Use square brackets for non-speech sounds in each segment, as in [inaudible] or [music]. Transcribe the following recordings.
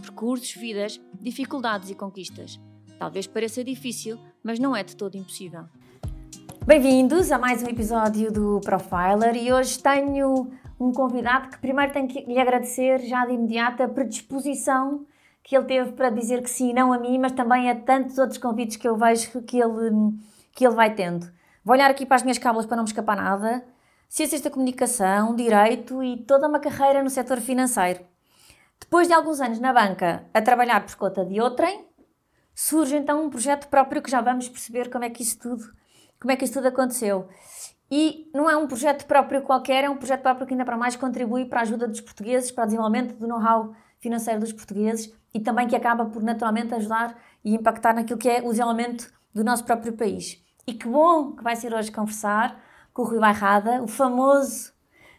percursos, vidas, dificuldades e conquistas. Talvez pareça difícil, mas não é de todo impossível. Bem-vindos a mais um episódio do Profiler e hoje tenho um convidado que primeiro tenho que lhe agradecer já de imediato a predisposição que ele teve para dizer que sim, não a mim, mas também a tantos outros convites que eu vejo que ele, que ele vai tendo. Vou olhar aqui para as minhas cábulas para não me escapar nada. Ciências da comunicação, direito e toda uma carreira no setor financeiro. Depois de alguns anos na banca a trabalhar por conta de outrem, surge então um projeto próprio que já vamos perceber como é que isso tudo, como é que isso tudo aconteceu. E não é um projeto próprio qualquer, é um projeto próprio que ainda para mais contribui para a ajuda dos portugueses, para o desenvolvimento do know-how financeiro dos portugueses e também que acaba por naturalmente ajudar e impactar naquilo que é o desenvolvimento do nosso próprio país. E que bom que vai ser hoje conversar com o Rui Bairrada, o famoso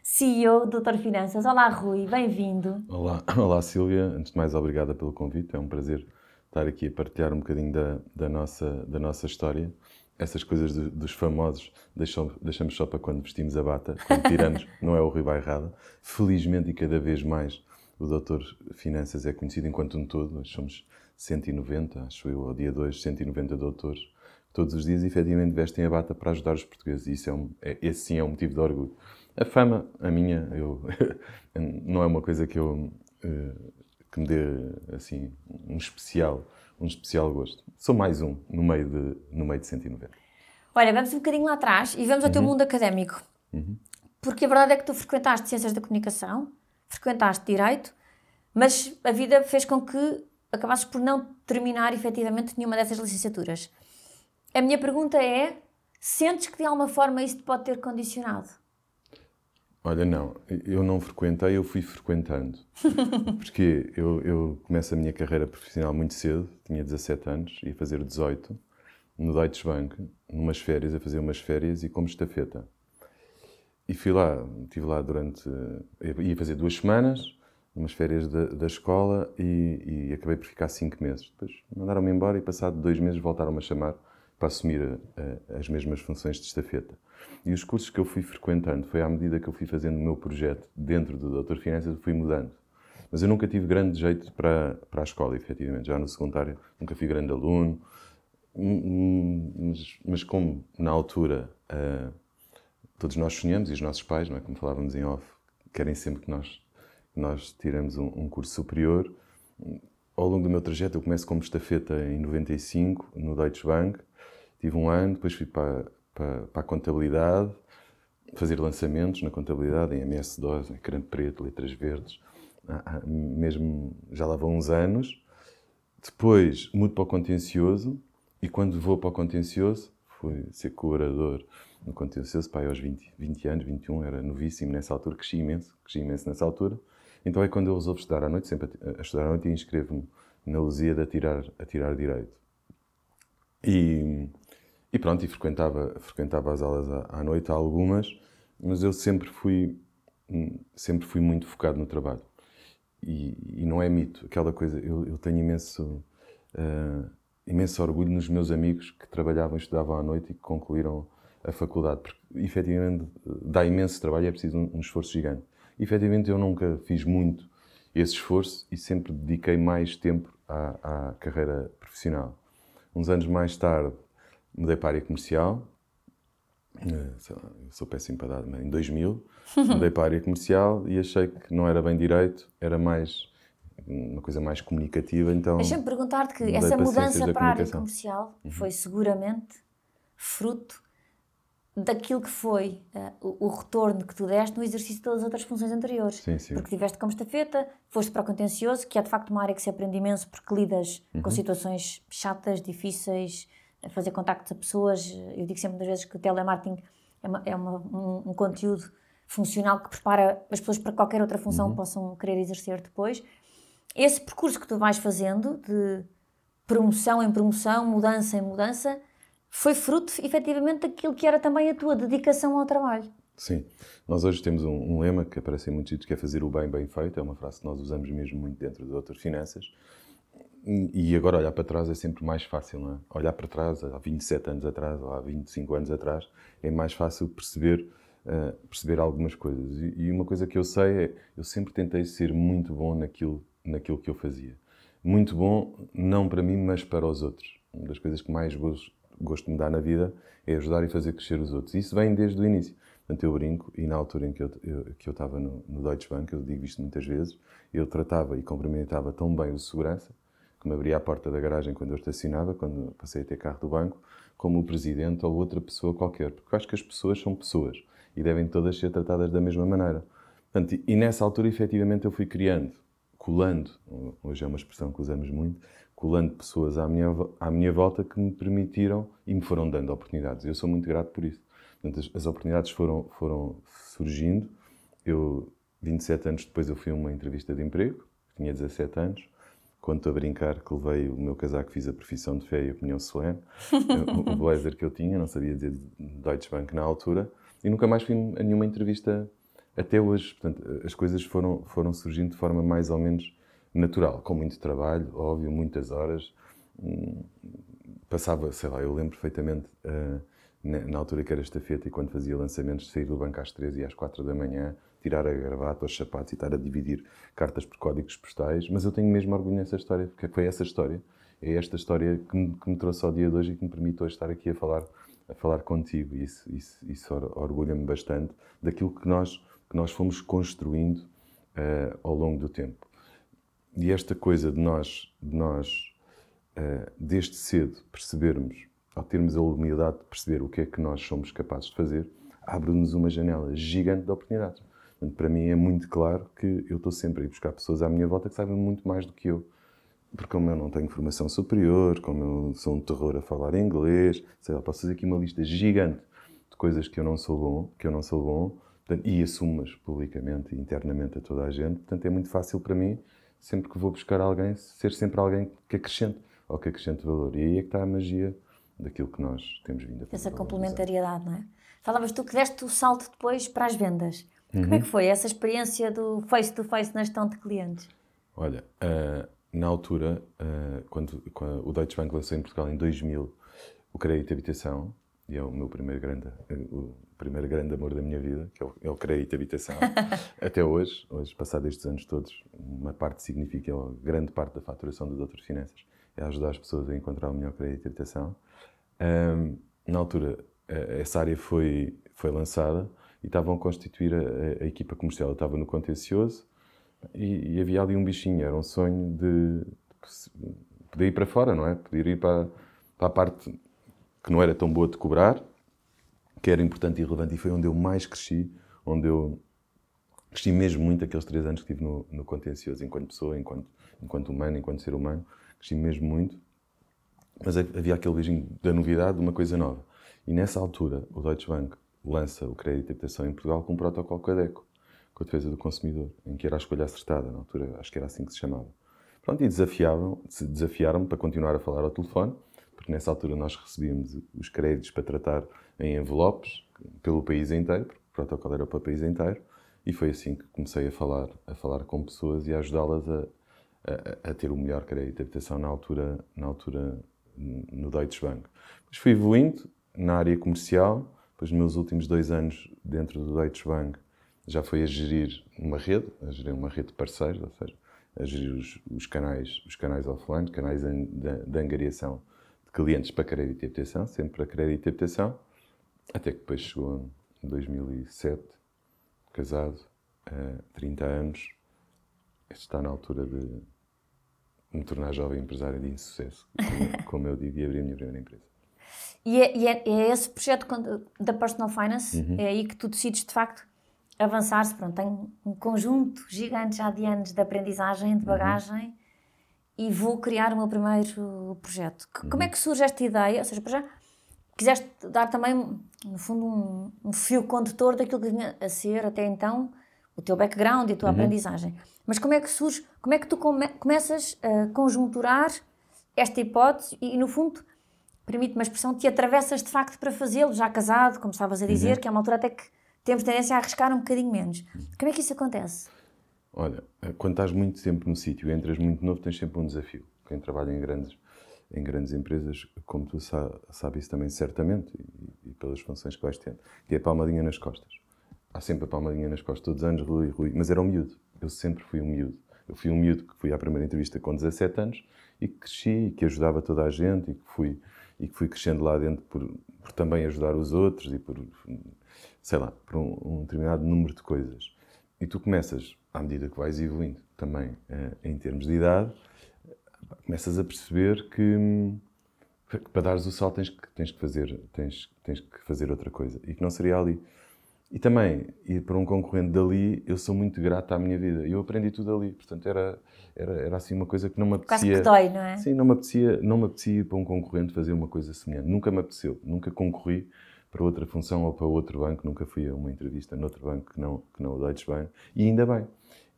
CEO do Doutor Finanças. Olá, Rui, bem-vindo. Olá, [laughs] olá, Silvia. Antes de mais, obrigada pelo convite. É um prazer estar aqui a partilhar um bocadinho da, da, nossa, da nossa história. Essas coisas do, dos famosos deixamos, deixamos só para quando vestimos a bata, quando tiramos, [laughs] não é o Rui Bairrada. Felizmente e cada vez mais o Doutor Finanças é conhecido enquanto um todo. Nós somos 190, acho eu, ao dia 2, 190 doutores. Todos os dias, efetivamente, vestem a bata para ajudar os portugueses. E isso é um, é, esse sim é um motivo de orgulho. A fama, a minha, eu, [laughs] não é uma coisa que eu eh, que me dê assim um especial, um especial gosto. Sou mais um no meio de no meio de 190. Olha, vamos um bocadinho lá atrás e vamos ao teu uhum. mundo académico. Uhum. Porque a verdade é que tu frequentaste Ciências da Comunicação, frequentaste Direito, mas a vida fez com que acabasses por não terminar efetivamente nenhuma dessas licenciaturas. A minha pergunta é: sentes que de alguma forma isso te pode ter condicionado? Olha, não, eu não frequentei, eu fui frequentando. [laughs] Porque eu, eu começo a minha carreira profissional muito cedo, tinha 17 anos, ia fazer 18, no Deutsche Bank, numas férias, a fazer umas férias e como estafeta. E fui lá, estive lá durante. ia fazer duas semanas, umas férias da, da escola e, e, acabei por ficar cinco meses. Depois mandaram-me embora e, passado dois meses, voltaram-me a chamar para assumir a, a, as mesmas funções de estafeta. E os cursos que eu fui frequentando, foi à medida que eu fui fazendo o meu projeto dentro do Doutor Finanças, fui mudando. Mas eu nunca tive grande jeito para, para a escola, efetivamente. Já no secundário, nunca fui grande aluno. Hum, hum, mas, mas como, na altura, uh, todos nós sonhamos, e os nossos pais, não é? como falávamos em off, querem sempre que nós, nós tiremos um, um curso superior. Ao longo do meu trajeto, eu começo como estafeta em 95, no Deutsche Bank. Tive um ano, depois fui para, para, para a contabilidade, fazer lançamentos na contabilidade, em MS-DOS, em creme preto, letras verdes, ah, ah, mesmo já lá vão uns anos. Depois mudo para o contencioso e quando vou para o contencioso, fui ser colaborador no contencioso, pai, aos 20, 20 anos, 21, era novíssimo nessa altura, cresci imenso, cresci imenso nessa altura. Então é quando eu resolvo estudar à noite, sempre a, estudar à noite e inscrevo-me na Lusíada a tirar, a tirar Direito. E, e pronto, e frequentava, frequentava as aulas à, noite, algumas, mas eu sempre fui, sempre fui muito focado no trabalho. E, e não é mito, aquela coisa, eu, eu tenho imenso, uh, imenso orgulho nos meus amigos que trabalhavam e estudavam à noite e que concluíram a faculdade, porque efetivamente dá imenso trabalho e é preciso um, um esforço gigante. E, efetivamente eu nunca fiz muito esse esforço e sempre dediquei mais tempo à, à carreira profissional. Uns anos mais tarde, mudei para a área comercial. Eh, sou péssimo para dar, em 2000 [laughs] mudei para a área comercial e achei que não era bem direito, era mais uma coisa mais comunicativa. Então, Deixa-me perguntar-te que essa mudança para a área comercial uhum. foi seguramente fruto daquilo que foi uh, o, retorno que tu deste no exercício das outras funções anteriores. Sim, sim. Porque tiveste como estafeta, foste para o contencioso, que é de facto uma área que se aprende imenso porque lidas uhum. com situações chatas, difíceis, fazer contactos a pessoas. Eu digo sempre muitas vezes que o telemarketing é, uma, é uma, um, um, conteúdo funcional que prepara as pessoas para qualquer outra função uhum. que possam querer exercer depois. esse percurso que tu vais fazendo de promoção em promoção, mudança em mudança, foi fruto efetivamente daquilo que era também a tua dedicação ao trabalho. Sim. Nós hoje temos um, um lema que aparece em muitos sítios, que é fazer o bem bem feito. É uma frase que nós usamos mesmo muito dentro de outras finanças. E agora olhar para trás é sempre mais fácil, não é? Olhar para trás, há 27 anos atrás ou há 25 anos atrás, é mais fácil perceber, uh, perceber algumas coisas. E, e, uma coisa que eu sei é, eu sempre tentei ser muito bom naquilo, naquilo que eu fazia. Muito bom, não para mim, mas para os outros. Uma das coisas que mais gosto, gosto de me dar na vida é ajudar e fazer crescer os outros. Isso vem desde o início. Portanto, eu brinco, e na altura em que eu, eu que eu estava no, no Deutsche Bank, eu digo isto muitas vezes, eu tratava e cumprimentava tão bem o segurança, que me abria a porta da garagem quando eu estacionava, quando passei a ter carro do banco, como o presidente ou outra pessoa qualquer. Porque eu acho que as pessoas são pessoas e devem todas ser tratadas da mesma maneira. Portanto, e nessa altura, efetivamente, eu fui criando, colando, hoje é uma expressão que usamos muito, colando pessoas à minha, à minha volta que me permitiram e me foram dando oportunidades. Eu sou muito grato por isso. Portanto, as, as oportunidades foram, foram surgindo. Eu, 27 anos depois, eu fui a uma entrevista de emprego, tinha 17 anos, Conto a brincar que levei o meu casaco, fiz a profissão de fé e a opinião solene, [laughs] o blazer que eu tinha, não sabia dizer Deutsche Bank na altura, e nunca mais fui a nenhuma entrevista até hoje. Portanto, as coisas foram, foram surgindo de forma mais ou menos natural, com muito trabalho, óbvio, muitas horas. Hum, passava, sei lá, eu lembro perfeitamente uh, na, altura que era estafeta e quando fazia lançamentos, sair do banco às 3 e às 4 da manhã, tirar a gravata, os sapatos e estar a dividir cartas por códigos postais, mas eu tenho mesmo orgulho nessa história, porque foi essa história, é esta história que me, que me trouxe ao dia de hoje e que me permite hoje estar aqui a falar, a falar contigo. E isso, isso, isso orgulha-me bastante daquilo que nós, que nós fomos construindo uh, ao longo do tempo. E esta coisa de nós, de nós uh, desde cedo, percebermos, ao termos a humildade de perceber o que é que nós somos capazes de fazer, abre-nos uma janela gigante de oportunidades. Portanto, para mim é muito claro que eu estou sempre a ir buscar pessoas à minha volta que sabem muito mais do que eu. Porque como eu não tenho formação superior, como eu sou um terror a falar inglês, sei lá, posso fazer aqui uma lista gigante de coisas que eu não sou bom, que eu não sou bom, portanto, e assumo-as publicamente e internamente a toda a gente. Portanto, é muito fácil para mim, sempre que vou buscar alguém, ser sempre alguém que acrescente, ou que acrescente valor. E aí é que está a magia daquilo que nós temos vindo a fazer. Essa complementariedade, não é? Falavas tu que deste o salto depois para as vendas. Uhum. Como é que foi essa experiência do face-to-face -face na gestão de clientes? Olha, uh, na altura, uh, quando, quando, o Deutsche Bank lançou em Portugal em 2000 o crédito de habitação, e é o meu primeiro grande, o primeiro grande amor da minha vida, que é o, é o crédito de habitação, [laughs] até hoje, hoje, passados estes anos todos, uma parte significa, grande parte da faturação do Doutor Finanças, é ajudar as pessoas a encontrar o melhor crédito de habitação. Um, na altura, essa área foi, foi lançada e estavam a constituir a, a equipa comercial. Eu estava no contencioso e, e, havia ali um bichinho, era um sonho de, de poder ir para fora, não é? Poder ir para, para a parte que não era tão boa de cobrar, que era importante e relevante, e foi onde eu mais cresci, onde eu cresci mesmo muito aqueles três anos que tive no, no contencioso, enquanto pessoa, enquanto, enquanto humano, enquanto ser humano, cresci mesmo muito. Mas havia aquele beijinho da novidade, de uma coisa nova. E nessa altura, o Deutsche Bank lança o crédito de habitação em Portugal com um protocolo CADECO, com a defesa do consumidor, em que era a escolha acertada, na altura acho que era assim que se chamava. Pronto, e desafiaram-me para continuar a falar ao telefone, porque nessa altura nós recebíamos os créditos para tratar em envelopes pelo país inteiro, porque o protocolo era para o país inteiro, e foi assim que comecei a falar, a falar com pessoas e a ajudá-las a, a, a, ter o melhor crédito de habitação na altura, na altura no Deutsche Bank. Depois fui evoluindo na área comercial, depois, nos meus últimos dois anos dentro do Deutsche Bank, já foi a gerir uma rede, a gerir uma rede de parceiros, ou seja, a gerir os, os canais, os canais offline, canais de, angariação de clientes para crédito e habitação, sempre para crédito e habitação, até que depois chegou em 2007, casado, uh, 30 anos, está na altura de me tornar jovem empresário de insucesso, como eu digo, e abrir a minha primeira empresa. E é, e é, é esse projeto da Personal Finance, uhum. é aí que tu decides de facto avançar-se. Pronto, tem um conjunto gigante já de anos de aprendizagem, de uhum. bagagem uhum. e vou criar o meu primeiro projeto. Uhum. Como é que surge esta ideia? Ou seja, para já, quiseste dar também, no fundo, um, um fio condutor daquilo que vinha a ser até então o teu background e a tua uhum. aprendizagem. Mas como é que surge, como é que tu come, começas a conjunturar esta hipótese e, no fundo, permite uma expressão, te atravessas de facto para fazê-lo, já casado, como estavas a dizer, uhum. que é uma altura até que temos tendência a arriscar um bocadinho menos. Como é que isso acontece? Olha, quando estás muito tempo no sítio e entras muito novo, tens sempre um desafio. Quem trabalha em grandes, em grandes empresas, como tu sabes sabe isso também certamente, e, e, pelas funções que vais tendo, que é a palmadinha nas costas. Há sempre a palmadinha nas costas todos os anos, Rui, Rui, mas era um miúdo. Eu sempre fui um miúdo. Eu fui um miúdo que fui à primeira entrevista com 17 anos e que cresci e que ajudava toda a gente e que fui, e que fui crescendo lá dentro por, por também ajudar os outros e por, sei lá, por um, um determinado número de coisas. E tu começas, à medida que vais evoluindo também eh, em termos de idade, começas a perceber que, que para dares o salto tens que, tens que fazer tens, tens que fazer outra coisa e que não seria ali e também ir para um concorrente dali eu sou muito grato à minha vida. Eu aprendi tudo ali. Portanto era era, era assim uma coisa que não me apetecia quase que dói não é? Sim não me apetecia não me apetecia para um concorrente fazer uma coisa semelhante. Nunca me apeteceu. Nunca concorri para outra função ou para outro banco. Nunca fui a uma entrevista noutro banco que não que não o Deutsche Bank. E ainda bem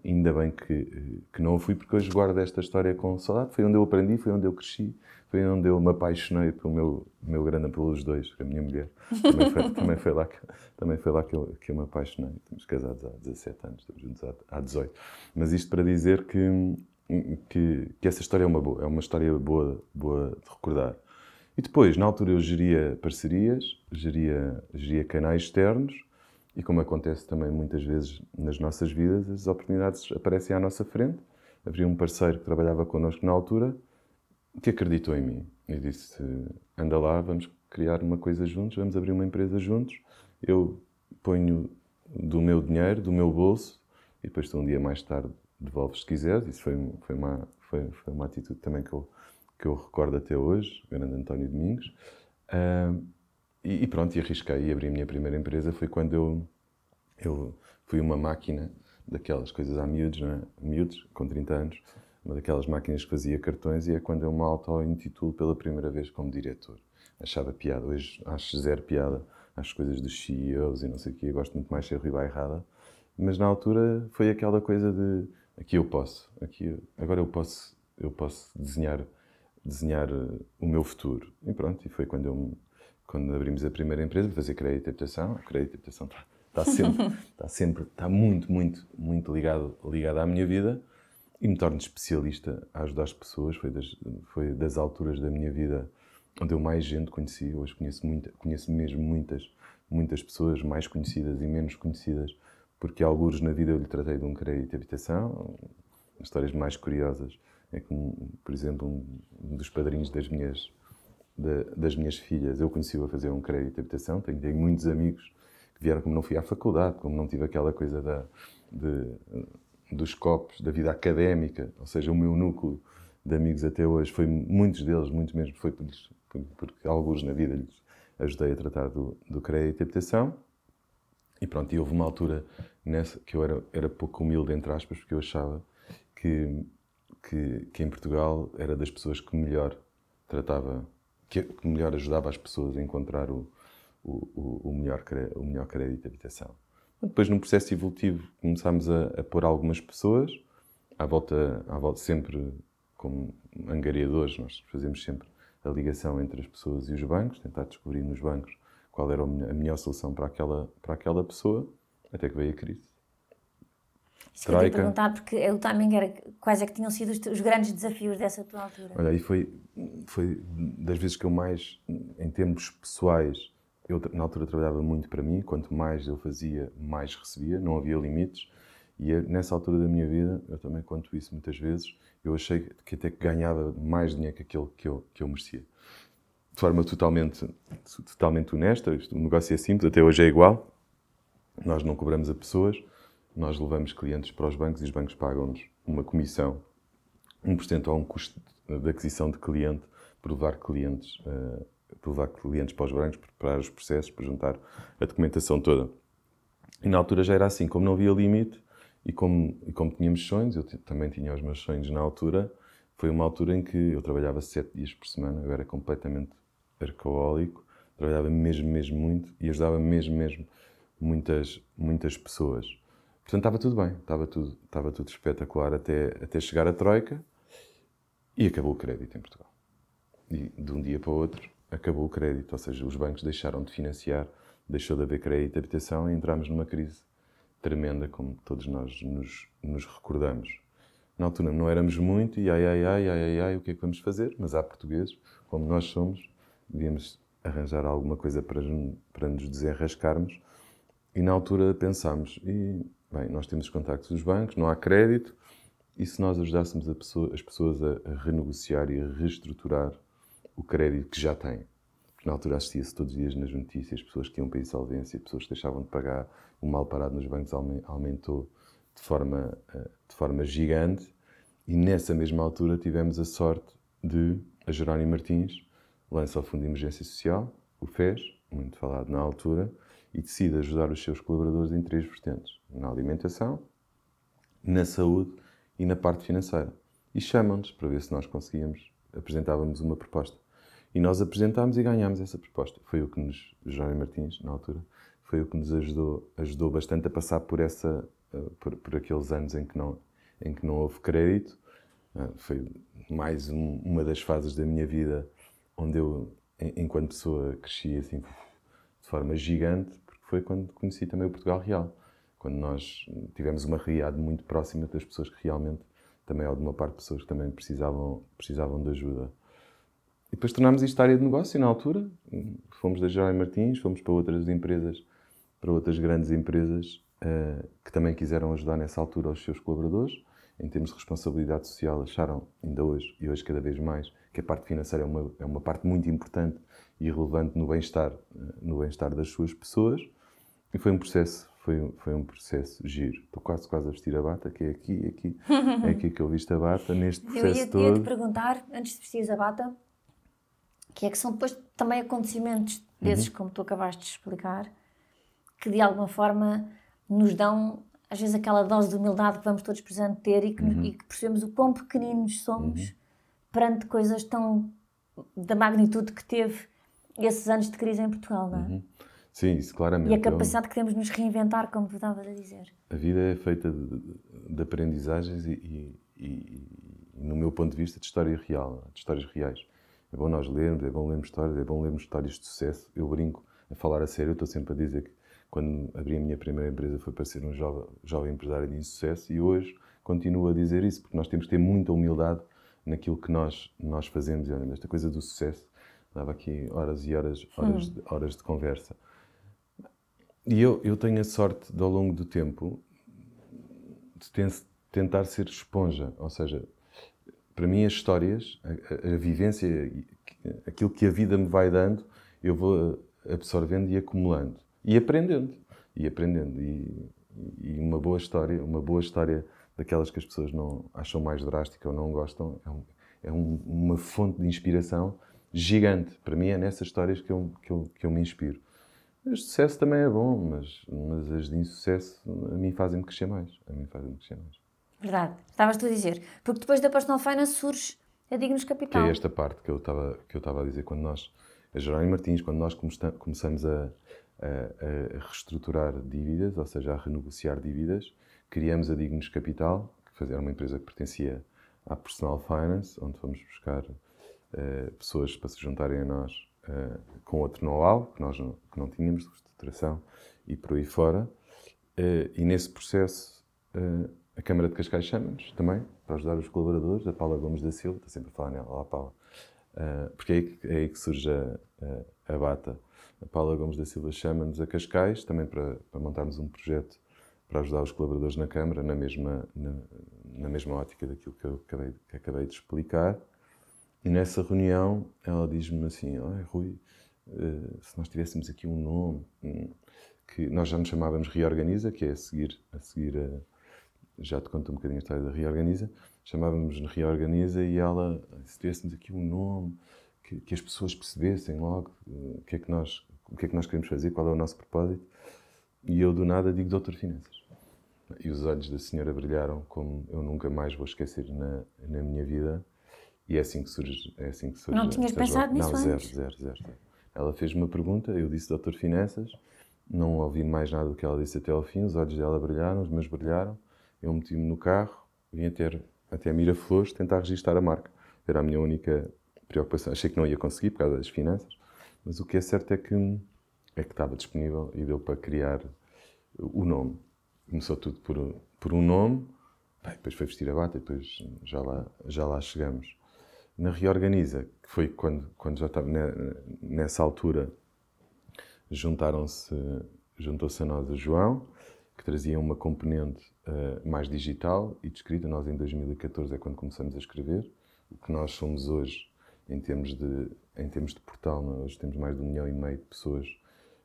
ainda bem que, que não fui, porque hoje guardo esta história com saudade. Foi onde eu aprendi, foi onde eu cresci, foi onde eu me apaixonei pelo meu, meu grande pelos dois, a minha mulher. Também foi, [laughs] também foi lá, que, também foi lá que, eu, que eu me apaixonei. Estamos casados há 17 anos, estamos juntos há, há 18. Mas isto para dizer que, que, que, essa história é uma boa, é uma história boa, boa de recordar. E depois, na altura, eu geria parcerias, geria, geria canais externos, e como acontece também muitas vezes nas nossas vidas, as oportunidades aparecem à nossa frente. Havia um parceiro que trabalhava connosco na altura que acreditou em mim. E disse: anda lá, vamos criar uma coisa juntos, vamos abrir uma empresa juntos. Eu ponho do meu dinheiro, do meu bolso, e depois tu um dia mais tarde devolves se quiseres. Isso foi, foi, uma, foi, foi uma atitude também que eu, que eu recordo até hoje, o grande António Domingos. Uh, e, e, pronto, e arrisquei e abri a minha primeira empresa. Foi quando eu, eu fui uma máquina daquelas coisas a miúdos, não é? miúdos, com 30 anos, uma daquelas máquinas que fazia cartões e é quando eu me auto-intitulo pela primeira vez como diretor. Achava piada, hoje acho zero piada, acho coisas dos CEOs e não sei o quê, eu gosto muito mais de ser Rui Bairrada, mas na altura foi aquela coisa de aqui eu posso, aqui agora eu posso, eu posso desenhar, desenhar eh, o meu futuro. E pronto, e foi quando eu quando abrimos a primeira empresa para fazer crédito e habitação, a crédito e habitação está, está sempre, está [laughs] sempre, está muito, muito, muito ligado, ligado à minha vida e me torno especialista a ajudar as pessoas. Foi das, foi das alturas da minha vida onde eu mais gente conheci. Hoje conheço, muita, conheço mesmo muitas, muitas pessoas mais conhecidas e menos conhecidas, porque alguns na vida eu lhe tratei de um crédito de habitação. Histórias mais curiosas é que, por exemplo, um dos padrinhos das minhas das minhas filhas, eu conheci-o a fazer um crédito de habitação. Tenho, tenho, muitos amigos que vieram, como não fui à faculdade, como não tive aquela coisa da, de, dos copos, da vida académica, ou seja, o meu núcleo de amigos até hoje foi, muitos deles, muitos mesmo, foi por, porque alguns na vida lhes ajudei a tratar do, do crédito de habitação. E pronto, e houve uma altura nessa que eu era, era pouco humilde, entre aspas, porque eu achava que, que, que em Portugal era das pessoas que melhor tratava que, melhor ajudava as pessoas a encontrar o, o, o, melhor, o melhor crédito de habitação. Depois, num processo evolutivo, começámos a, a pôr algumas pessoas à volta, à volta, sempre como angariadores, nós fazemos sempre a ligação entre as pessoas e os bancos, tentar descobrir nos bancos qual era a melhor solução para aquela, para aquela pessoa, até que veio a crise. Eu perguntar, porque o timing era quais é que tinham sido os, grandes desafios dessa tua altura? Olha, e foi, foi das vezes que eu mais, em termos pessoais, eu na altura trabalhava muito para mim, quanto mais eu fazia, mais recebia, não havia limites. E nessa altura da minha vida, eu também conto isso muitas vezes, eu achei que até que ganhava mais dinheiro que aquele que eu, que eu merecia. De forma totalmente, totalmente honesta, o negócio é simples, até hoje é igual. Nós não cobramos a pessoas, nós levamos clientes para os bancos e os bancos pagam-nos uma comissão, 1% a um custo de aquisição de cliente, por levar clientes, uh, por levar clientes para os bancos, preparar os processos, para juntar a documentação toda. E na altura já era assim, como não havia limite e como, e como tínhamos sonhos, eu também tinha os meus sonhos na altura, foi uma altura em que eu trabalhava sete dias por semana, eu era completamente arcaólico, trabalhava mesmo, mesmo muito e ajudava mesmo, mesmo muitas, muitas pessoas. Portanto, estava tudo bem, estava tudo, estava tudo espetacular até, até chegar a Troika e acabou o crédito em Portugal. E de um dia para o outro acabou o crédito, ou seja, os bancos deixaram de financiar, deixou de haver crédito de habitação e entramos numa crise tremenda, como todos nós nos, nos recordamos. Na altura não éramos muito e ai, ai, ai, ai, ai, ai, o que é que vamos fazer? Mas há portugueses, como nós somos, devíamos arranjar alguma coisa para, para nos desenrascarmos. E na altura pensámos, e, bem, nós temos os contactos dos bancos, não há crédito, e se nós ajudássemos pessoa, as pessoas a, renegociar e a reestruturar o crédito que já têm? Porque na altura assistia-se todos os dias nas notícias, pessoas que iam para insolvência, pessoas que deixavam de pagar, o mal parado nos bancos aumentou de forma, eh, de forma gigante, e nessa mesma altura tivemos a sorte de a Jerónimo Martins lança o Fundo de Emergência Social, o FES, muito falado na altura, e decide ajudar os seus colaboradores em três vertentes: na alimentação, na saúde e na parte financeira. E chamam-nos para ver se nós conseguíamos, apresentávamos uma proposta. E nós apresentámos e ganhámos essa proposta. Foi o que nos, Jorge Martins, na altura, foi o que nos ajudou, ajudou bastante a passar por, essa, eh, por, por aqueles anos em que não, em que não houve crédito. Eh, foi mais um, uma das fases da minha vida onde eu, enquanto pessoa, cresci assim de forma gigante, foi quando conheci também o Portugal Real. Quando nós tivemos uma realidade muito próxima das pessoas que realmente, também há de uma parte, pessoas que também precisavam, precisavam de ajuda. E depois tornámos isto área de negócio na altura. Fomos da Jorge Martins, fomos para outras empresas, para outras grandes empresas uh, que também quiseram ajudar nessa altura os seus colaboradores. Em termos de responsabilidade social, acharam, ainda hoje e hoje cada vez mais, que a parte financeira é uma, é uma parte muito importante e relevante no bem-estar eh, no bem-estar das suas pessoas. E foi um processo foi, foi um processo giro. Estou quase, quase a vestir a bata, que é aqui, aqui, é aqui que eu visto a bata, [laughs] neste processo eu ia, todo. Eu ia te perguntar, antes de vestir a bata, que é que são depois também acontecimentos desses, uhum. como tu acabaste de explicar, que de alguma forma nos dão, às vezes, aquela dose de humildade que vamos todos precisando ter e que, uhum. e que percebemos o quão pequeninos somos uhum. perante coisas tão da magnitude que teve esses anos de crise em Portugal, não é? Uhum. Sim, isso claramente. E a capacidade que temos de nos reinventar, como tu estavas a dizer. A vida é feita de, de aprendizagens e, e, e, no meu ponto de vista, de história real, de histórias reais. É bom nós lermos, é bom lermos histórias, é bom lermos histórias de sucesso. Eu brinco a falar a sério, estou sempre a dizer que quando abri a minha primeira empresa foi para ser um jovem, jovem empresário de insucesso e hoje continuo a dizer isso, porque nós temos que ter muita humildade naquilo que nós, nós fazemos. E olha, esta coisa do sucesso, dava aqui horas e horas, horas, hum. horas de conversa. E eu, eu tenho a sorte, de, ao longo do tempo, de tentar ser esponja. Ou seja, para mim, as histórias, a, a, vivência, aquilo que a vida me vai dando, eu vou absorvendo e acumulando. E aprendendo. E aprendendo. E, e uma boa história, uma boa história daquelas que as pessoas não acham mais drástica ou não gostam, é, um, é um, uma fonte de inspiração gigante. Para mim, é nessas histórias que eu, que eu, que eu me inspiro. As de sucesso também é bom, mas, mas as de insucesso a mim fazem-me crescer mais. A mim fazem-me crescer mais. Verdade. Estavas tu a dizer. Porque depois da Personal Finance surge a Dignos Capital. Que é esta parte que eu estava, que eu estava a dizer. Quando nós, a Jerónimo Martins, quando nós começamos a, a, a, reestruturar dívidas, ou seja, a renegociar dívidas, criamos a Dignos Capital, que era uma empresa que pertencia à Personal Finance, onde fomos buscar uh, pessoas para se juntarem a nós uh, com outro know-how que nós não, que não tínhamos de reestruturação e por aí fora. Uh, e nesse processo, uh, a Câmara de Cascais chama-nos também para ajudar os colaboradores, a Paula Gomes da Silva, está sempre a falar nela, olá Paula, porque é aí, é aí, que surge a, a, bata. A Paula Gomes da Silva chama-nos a Cascais também para, para montarmos um projeto para ajudar os colaboradores na Câmara, na mesma, na, na mesma ótica daquilo que eu acabei, que acabei de explicar. E nessa reunião ela diz-me assim: oh, Rui, uh, se nós tivéssemos aqui um nome um, que nós já nos chamávamos Reorganiza, que é a seguir, a seguir a, já te conto um bocadinho a história da Reorganiza, chamávamos Reorganiza e ela, se tivéssemos aqui um nome que, que as pessoas percebessem logo uh, o, que é que nós, o que é que nós queremos fazer, qual é o nosso propósito, e eu do nada digo Doutor Finanças. E os olhos da senhora brilharam como eu nunca mais vou esquecer na, na minha vida e é assim que surge. É assim que surge não tinhas pensado nisso não, zero, antes? Zero, zero, zero. Ela fez uma pergunta, eu disse Doutor Finanças, não ouvi mais nada do que ela disse até ao fim, os olhos dela brilharam, os meus brilharam, eu meti-me no carro, vim até, até Miraflores tentar registrar a marca. Era a minha única preocupação. Achei que não ia conseguir por causa das finanças, mas o que é certo é que, é que estava disponível e deu para criar o nome. Começou tudo por, por um nome, Bem, depois foi vestir a bata e depois já lá, já lá chegamos. Na Reorganiza, que foi quando, quando já estava nessa altura, juntaram-se, juntou-se a nós o João, que trazia uma componente uh, mais digital e de escrita. Nós, em 2014, é quando começamos a escrever. O que nós somos hoje, em termos de, em termos de portal, hoje temos mais de um milhão e meio de pessoas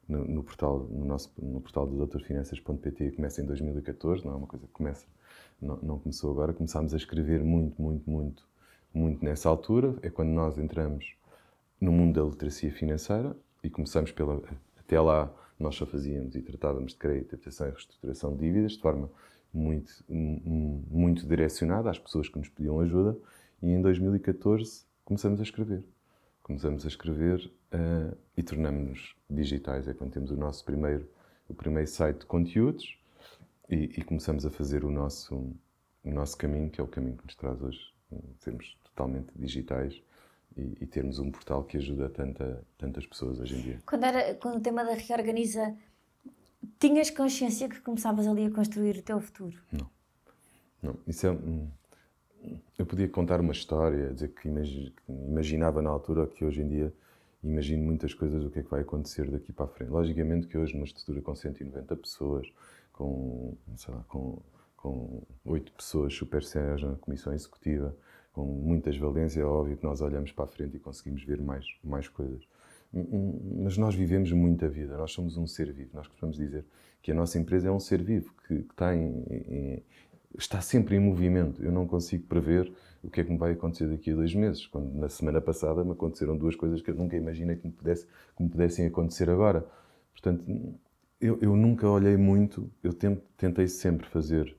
no, no portal, no, nosso, no portal do doutorfinanças.pt, começa em 2014, não é uma coisa que começa não, não começou agora, começámos a escrever muito, muito, muito, muito nessa altura. É quando nós entramos no mundo da literacia financeira e começamos pela. Até lá, nós só fazíamos e tratávamos de crédito, habitação e reestruturação de dívidas de forma muito, muito direcionada às pessoas que nos pediam ajuda. E em 2014 começamos a escrever. Começamos a escrever uh, e tornamos-nos digitais. É quando temos o nosso primeiro, o primeiro site de conteúdos e, e, começamos a fazer o nosso, o nosso caminho, que é o caminho que nos traz hoje, sermos totalmente digitais e, e termos um portal que ajuda tanta, tantas pessoas hoje em dia. Quando, era, quando o tema da reorganiza, tinhas consciência que começavas ali a construir o teu futuro? Não. Não. Isso é. Eu podia contar uma história, dizer que imaginava na altura que hoje em dia imagino muitas coisas do que é que vai acontecer daqui para a frente. Logicamente que hoje numa estrutura com 190 pessoas, com, sei lá, com, com oito pessoas super sérias na comissão executiva, com muitas valências, é óbvio que nós olhamos para a frente e conseguimos ver mais, mais coisas. Mas nós vivemos muita vida, nós somos um ser vivo. Nós costumamos dizer que a nossa empresa é um ser vivo, que, que está, em, em, está sempre em movimento. Eu não consigo prever o que é que me vai acontecer daqui a dois meses, quando na semana passada me aconteceram duas coisas que eu nunca imaginei que me, pudesse, que me pudessem acontecer agora. Portanto, eu, eu nunca olhei muito, eu tentei sempre fazer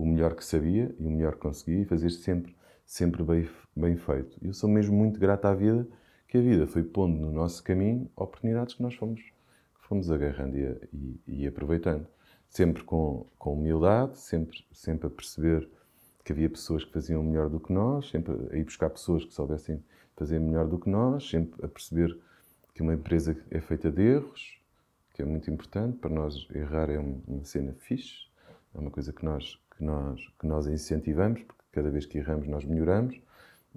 o melhor que sabia e o melhor que conseguia e fazer sempre, sempre bem, bem feito. Eu sou mesmo muito grato à vida, que a vida foi pondo no nosso caminho oportunidades que nós fomos, fomos agarrando e, e, e aproveitando. Sempre com, com humildade, sempre, sempre a perceber que havia pessoas que faziam melhor do que nós, sempre a ir buscar pessoas que soubessem fazer melhor do que nós, sempre a perceber que uma empresa é feita de erros, que é muito importante. Para nós, errar é uma cena fixe, é uma coisa que nós, que nós, que nós incentivamos, porque cada vez que erramos nós melhoramos.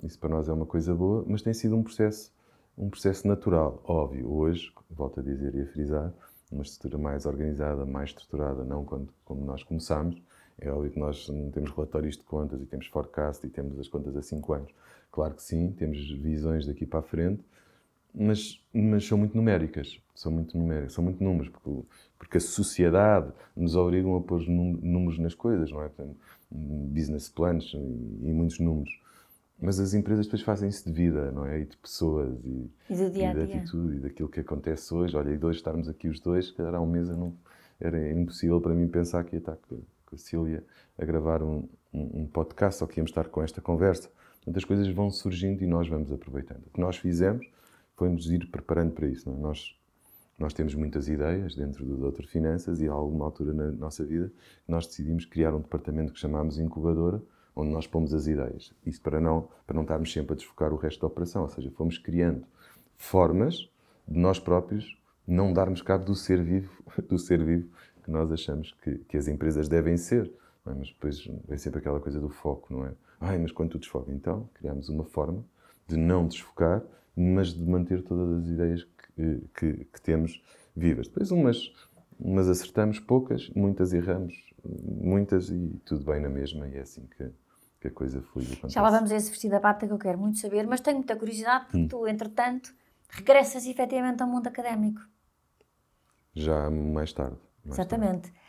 Isso para nós é uma coisa boa, mas tem sido um processo, um processo natural, óbvio. Hoje, volto a dizer e a frisar, uma estrutura mais organizada, mais estruturada, não quando, como nós começámos. É óbvio que nós temos relatórios de contas e temos forecast e temos as contas a 5 anos. Claro que sim, temos visões daqui para a frente, mas, mas são muito numéricas. São muito numéricas, são muito números, porque, porque a sociedade nos obriga a pôr números nas coisas, não é? business plans e, e muitos números. Mas as empresas depois fazem-se de vida, não é? E de pessoas e, e, do dia e de atitude e daquilo que acontece hoje. Olha, e dois estarmos aqui os dois, que há um mês não, era impossível para mim pensar que ia estar com, com a Cília a gravar um, um, um podcast ou que íamos estar com esta conversa. Portanto, as coisas vão surgindo e nós vamos aproveitando. O que nós fizemos foi nos ir preparando para isso. É? Nós, nós temos muitas ideias dentro do Doutor Finanças e a alguma altura na nossa vida nós decidimos criar um departamento que chamámos incubadora, onde nós pomos as ideias. Isso para não, para não estarmos sempre a desfocar o resto da operação, ou seja, fomos criando formas de nós próprios não darmos cabo do ser vivo, [laughs] do ser vivo que nós achamos que, que as empresas devem ser. É? Mas depois vem sempre aquela coisa do foco, não é? Ai, mas quando tu desfoca, então criamos uma forma de não desfocar mas de manter todas as ideias que, que, que temos vivas. Depois umas, umas acertamos poucas, muitas erramos, muitas e tudo bem na mesma e é assim que, que a coisa flui. Já lá vamos a esse vestido da bata que eu quero muito saber, mas tenho muita curiosidade porque hum. tu, entretanto, regressas efetivamente ao mundo académico. Já mais tarde. Mais Exatamente. Tarde.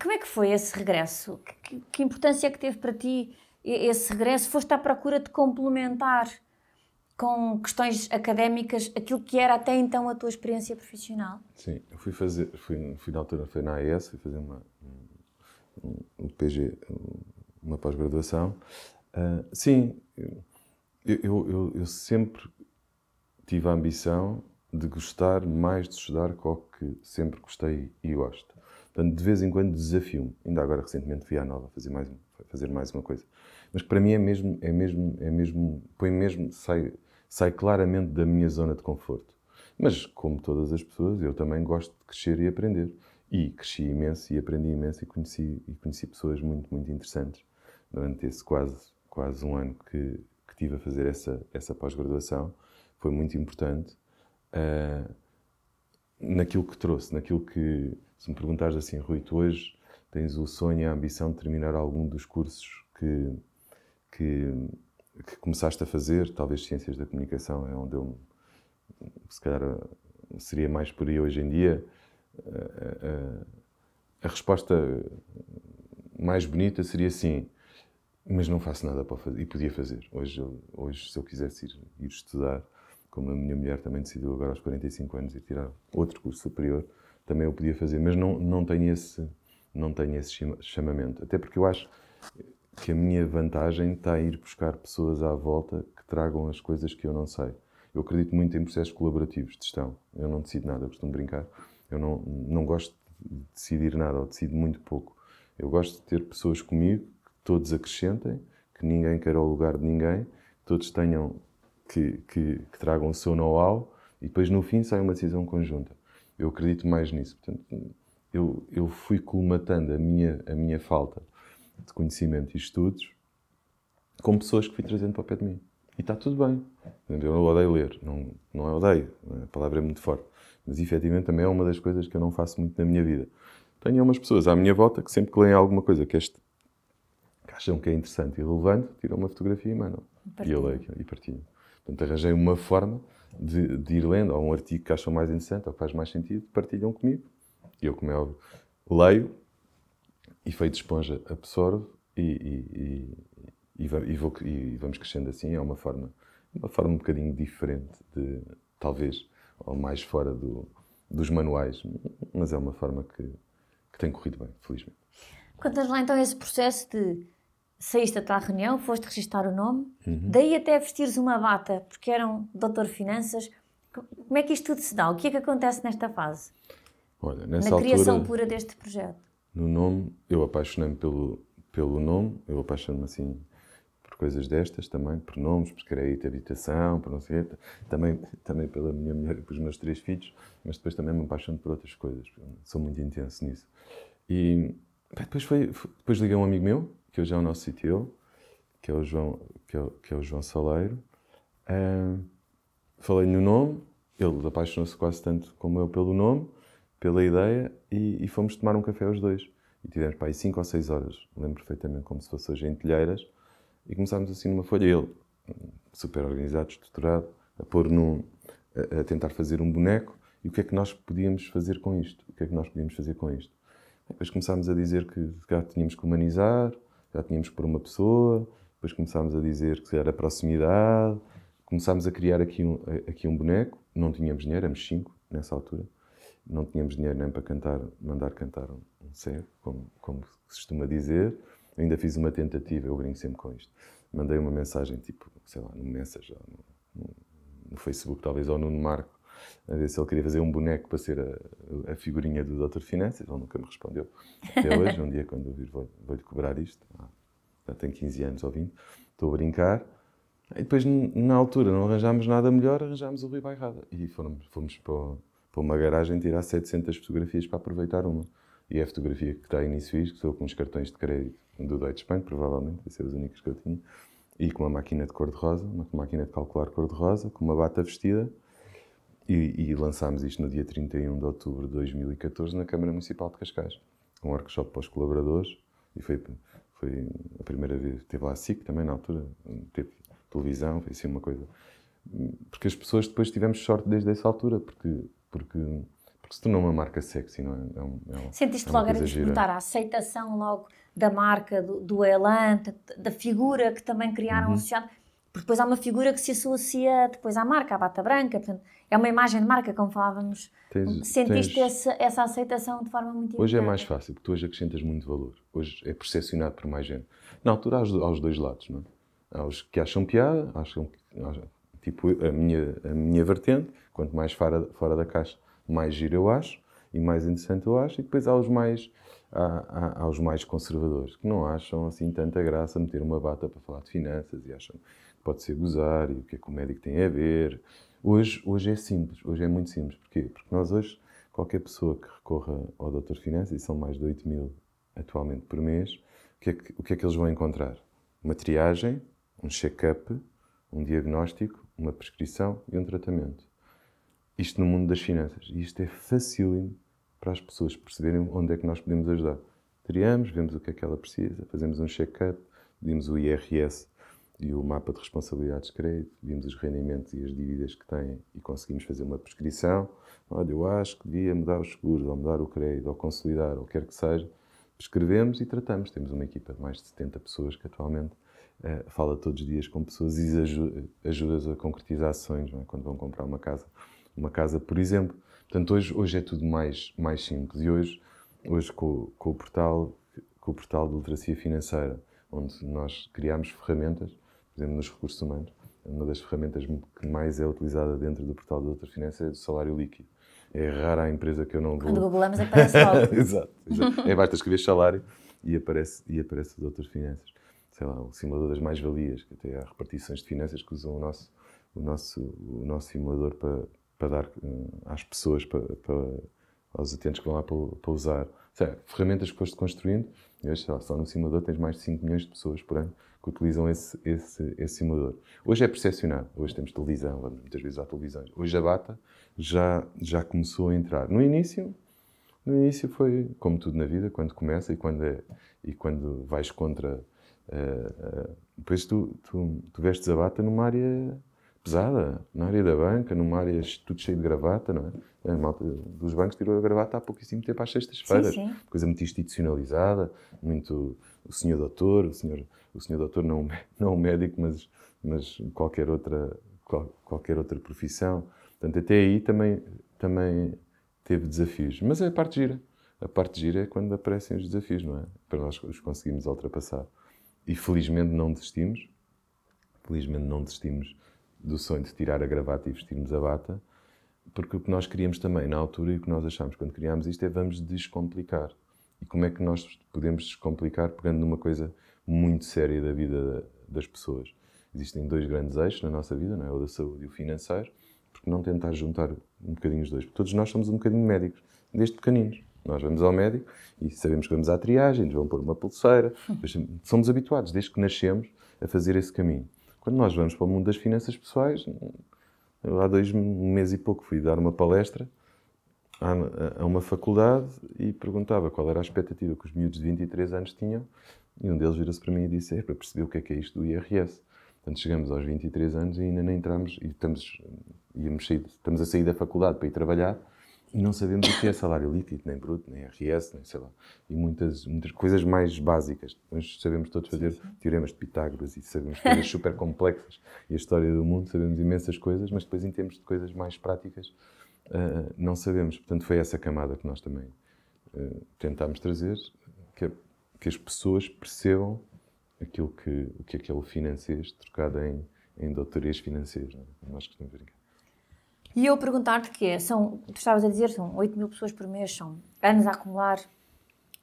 Como é que foi esse regresso? Que, que importância é que teve para ti esse regresso? Foste à procura de complementar com questões académicas aquilo que era até então a tua experiência profissional? Sim, eu fui fazer, fui, fui na altura, foi na AES, fui fazer uma, um, um PG, uma pós-graduação. Uh, sim, eu, eu, eu, sempre tive a ambição de gostar mais de estudar com o que sempre gostei e gosto. Portanto, de vez em quando desafio-me. Ainda agora, recentemente, fui à Nova fazer mais, fazer mais uma coisa. Mas para mim é mesmo, é mesmo, é mesmo, põe mesmo, sai, sai claramente da minha zona de conforto. Mas, como todas as pessoas, eu também gosto de crescer e aprender. E cresci imenso e aprendi imenso e conheci, e conheci pessoas muito, muito interessantes durante esse quase, quase um ano que, que tive a fazer essa, essa pós-graduação. Foi muito importante uh, naquilo que trouxe, naquilo que, se me perguntares assim, Rui, tu hoje tens o sonho e a ambição de terminar algum dos cursos que, que, que começaste a fazer, talvez Ciências da Comunicação é onde eu, se calhar, seria mais por aí hoje em dia. A, a, a resposta mais bonita seria sim, mas não faço nada para fazer. E podia fazer. Hoje, hoje se eu quisesse ir, ir estudar, como a minha mulher também decidiu agora aos 45 anos ir tirar outro curso superior, também eu podia fazer, mas não, não tenho esse não tenho esse chamamento. Até porque eu acho que a minha vantagem está a ir buscar pessoas à volta que tragam as coisas que eu não sei. Eu acredito muito em processos colaborativos de gestão. Eu não decido nada, eu costumo brincar. Eu não, não gosto de decidir nada ou decido muito pouco. Eu gosto de ter pessoas comigo que todos acrescentem, que ninguém queira o lugar de ninguém, que todos tenham que, que, que tragam o seu know-how e depois no fim sai uma decisão conjunta. Eu acredito mais nisso. Portanto, eu, eu fui colmatando a minha, a minha falta de conhecimento e estudos com pessoas que fui trazendo para o pé de mim. E está tudo bem. Eu odeio ler, não, não é odeio, a palavra é muito forte. Mas efetivamente também é uma das coisas que eu não faço muito na minha vida. Tenho umas pessoas à minha volta que sempre que leem alguma coisa que, este, que acham que é interessante e relevante, tiram uma fotografia e mandam. E eu leio e partilho. Portanto, arranjei uma forma de, de, ir lendo, ou um artigo que acham mais interessante, ou que faz mais sentido, partilham comigo. E eu, como é óbvio, leio e feito esponja absorvo e, e, e, e, vou, e vamos crescendo assim. É uma forma, uma forma um bocadinho diferente, de, talvez, ou mais fora do, dos manuais, mas é uma forma que, que tem corrido bem, felizmente. Contas lá então esse processo de saíste até à reunião, foste registrar o nome, uhum. daí até vestires uma bata, porque eram doutor Finanças. Como é que isto tudo se dá? O que é que acontece nesta fase? Olha, Na altura, criação pura deste projeto. No nome, eu apaixonei-me pelo, pelo nome, eu apaixono-me assim por coisas destas também, por nomes, por crédito habitação, por não sei, também, também pela minha mulher e pelos meus três filhos, mas depois também me apaixono por outras coisas, sou muito intenso nisso. E depois, foi, depois liguei um amigo meu, que hoje é o nosso CTO, que é o João, que é o, que é o João Saleiro. Uh, Falei-lhe no nome, ele apaixonou-se quase tanto como eu pelo nome, pela ideia, e, e, fomos tomar um café os dois. E tivemos para aí 5 ou 6 horas, lembro perfeitamente como se fosse hoje em Telheiras, e começámos assim numa folha, ele, super organizado, estruturado, a pôr num, a, a tentar fazer um boneco, e o que é que nós podíamos fazer com isto? O que é que nós podíamos fazer com isto? Depois começámos a dizer que já tínhamos que humanizar, já tínhamos que pôr uma pessoa, depois começámos a dizer que era proximidade, começámos a criar aqui um, aqui um boneco, não tínhamos dinheiro, éramos cinco nessa altura, não tínhamos dinheiro nem para cantar, mandar cantar um, cego, como, como se costuma dizer, ainda fiz uma tentativa, eu brinco sempre com isto, mandei uma mensagem tipo, sei lá, no Messenger, no, no, Facebook talvez, ou no Marco, a ver se ele queria fazer um boneco para ser a, a figurinha do Dr. Finanças. Ele nunca me respondeu. Até [laughs] hoje, um dia, quando eu vir, vou-lhe vou cobrar isto. Ah, já tenho 15 anos ouvindo. Estou a brincar. E depois, na altura, não arranjámos nada melhor, arranjámos o Rui Bairrada. E fomos, fomos para, para uma garagem tirar 700 fotografias para aproveitar uma. E é a fotografia que está fiz, que sou com os cartões de crédito do Deutsche Bank, provavelmente, vai ser os únicos que eu tinha. E com uma máquina de cor-de-rosa, uma máquina de calcular cor-de-rosa, com uma bata vestida e, e, lançámos isto no dia 31 de outubro de 2014 na Câmara Municipal de Cascais, um workshop para os colaboradores. E foi, foi a primeira vez. Teve lá a SIC também na altura, teve televisão, foi assim uma coisa. Porque as pessoas depois tivemos sorte desde essa altura, porque, porque, porque se tornou uma marca sexy, não é? é, um, é um, Sentiste é logo, era perguntar, a aceitação logo da marca, do, do Elan, da figura que também criaram uhum. associado. Porque depois há uma figura que se associa depois à marca, à bata branca, portanto, é uma imagem de marca, como falávamos. Tens, Sentiste tens... Essa, essa aceitação de forma muito Hoje é mais fácil, porque tu hoje acrescentas muito valor. Hoje é percepcionado por mais gente. Na altura, aos, aos dois lados, não é? Há os que acham piada, acham, tipo, a minha, a minha vertente, quanto mais fora, fora da caixa, mais giro eu acho e mais interessante eu acho. E depois há os mais, há, há, há os mais conservadores, que não acham assim tanta graça meter uma bata para falar de finanças e acham que pode ser gozar e o que é que o médico tem a ver. Hoje, hoje é simples, hoje é muito simples. Porquê? Porque nós hoje, qualquer pessoa que recorra ao Dr. Finanças, e são mais de 8 mil atualmente por mês, o que é que, o que, é que eles vão encontrar? Uma triagem, um check-up, um diagnóstico, uma prescrição e um tratamento. Isto no mundo das finanças. E isto é facílimo para as pessoas perceberem onde é que nós podemos ajudar. Triamos, vemos o que é que ela precisa, fazemos um check-up, pedimos o IRS e o mapa de responsabilidades de crédito, vimos os rendimentos e as dívidas que têm e conseguimos fazer uma prescrição. Olha, eu acho que devia mudar os seguros, ou mudar o crédito, ou consolidar, ou quer que seja. Prescrevemos e tratamos. Temos uma equipa de mais de 70 pessoas que atualmente uh, fala todos os dias com pessoas e ajuda, ajuda a concretizar ações é? quando vão comprar uma casa. Uma casa, por exemplo. Portanto, hoje, hoje é tudo mais, mais simples. E hoje, hoje com, com, o portal, com o portal de literacia financeira, onde nós criamos ferramentas por exemplo, nos recursos humanos, uma das ferramentas que mais é utilizada dentro do portal de outras finanças é o salário líquido. É rara a empresa que eu não vou... Quando googlamos aparece logo. [laughs] exato, exato. É basta escrever salário e aparece, e aparece as outras finanças. Sei lá, o simulador das mais-valias, que até há repartições de finanças que usam o nosso, o nosso, o nosso simulador para, para dar uh, às pessoas, para, para, aos utentes que vão lá para, para usar. Seja, ferramentas que foste construindo, e hoje, lá, só no simulador tens mais de 5 milhões de pessoas por ano que utilizam esse, esse, esse simulador. Hoje é percepcionado, hoje temos televisão, muitas vezes há televisões. Hoje a bata já, já começou a entrar. No início, no início foi como tudo na vida, quando começa e quando, é, e quando vais contra. Uh, uh, depois tu, tu, tu vestes a bata numa área pesada, na área da banca, numa área tudo cheio de gravata, não é? A malta dos bancos tirou a gravata há pouquíssimo tempo, às sextas-feiras. Coisa muito institucionalizada, muito o senhor doutor, o senhor, o senhor doutor não, [laughs] não médico, mas, mas qualquer, outra, qual, qualquer outra profissão. Portanto, até aí também, também teve desafios. Mas é a parte gira. A parte gira é quando aparecem os desafios, não é? Para nós os conseguimos ultrapassar. E felizmente não desistimos. Felizmente não desistimos do sonho de tirar a gravata e vestirmos a bata, porque o que nós queríamos também na altura e o que nós achámos quando criámos isto é vamos descomplicar. E como é que nós podemos descomplicar pegando numa coisa muito séria da vida das pessoas? Existem dois grandes eixos na nossa vida, não é? o da saúde e o financeiro, porque não tentar juntar um bocadinho os dois? Porque todos nós somos um bocadinho médicos, desde pequeninos. Nós vamos ao médico e sabemos que vamos à triagem, nos vão pôr uma pulseira. [laughs] Somos habituados, desde que nascemos, a fazer esse caminho. Quando nós vamos para o mundo das finanças pessoais, há dois meses e pouco fui dar uma palestra a uma faculdade e perguntava qual era a expectativa que os miúdos de 23 anos tinham e um deles vira-se para mim e disse, é para perceber o que é que é isto do IRS. Portanto, chegamos aos 23 anos e ainda nem entramos e estamos, íamos sair, estamos a sair da faculdade para ir trabalhar e não sabemos o que é salário líquido, nem bruto, nem RS, nem sei lá. E muitas, muitas coisas mais básicas. Nós sabemos todos fazer teoremas de Pitágoras e sabemos coisas [laughs] super complexas. E a história do mundo, sabemos imensas coisas, mas depois, em termos de coisas mais práticas, uh, não sabemos. Portanto, foi essa camada que nós também uh, tentámos trazer, que, é, que as pessoas percebam aquilo que, o que é aquele financeiro trocado em, em doutorias financeiras. Não é? Nós costumamos brincar. E eu perguntar-te que é, são, tu estavas a dizer, são 8 mil pessoas por mês, são anos a acumular,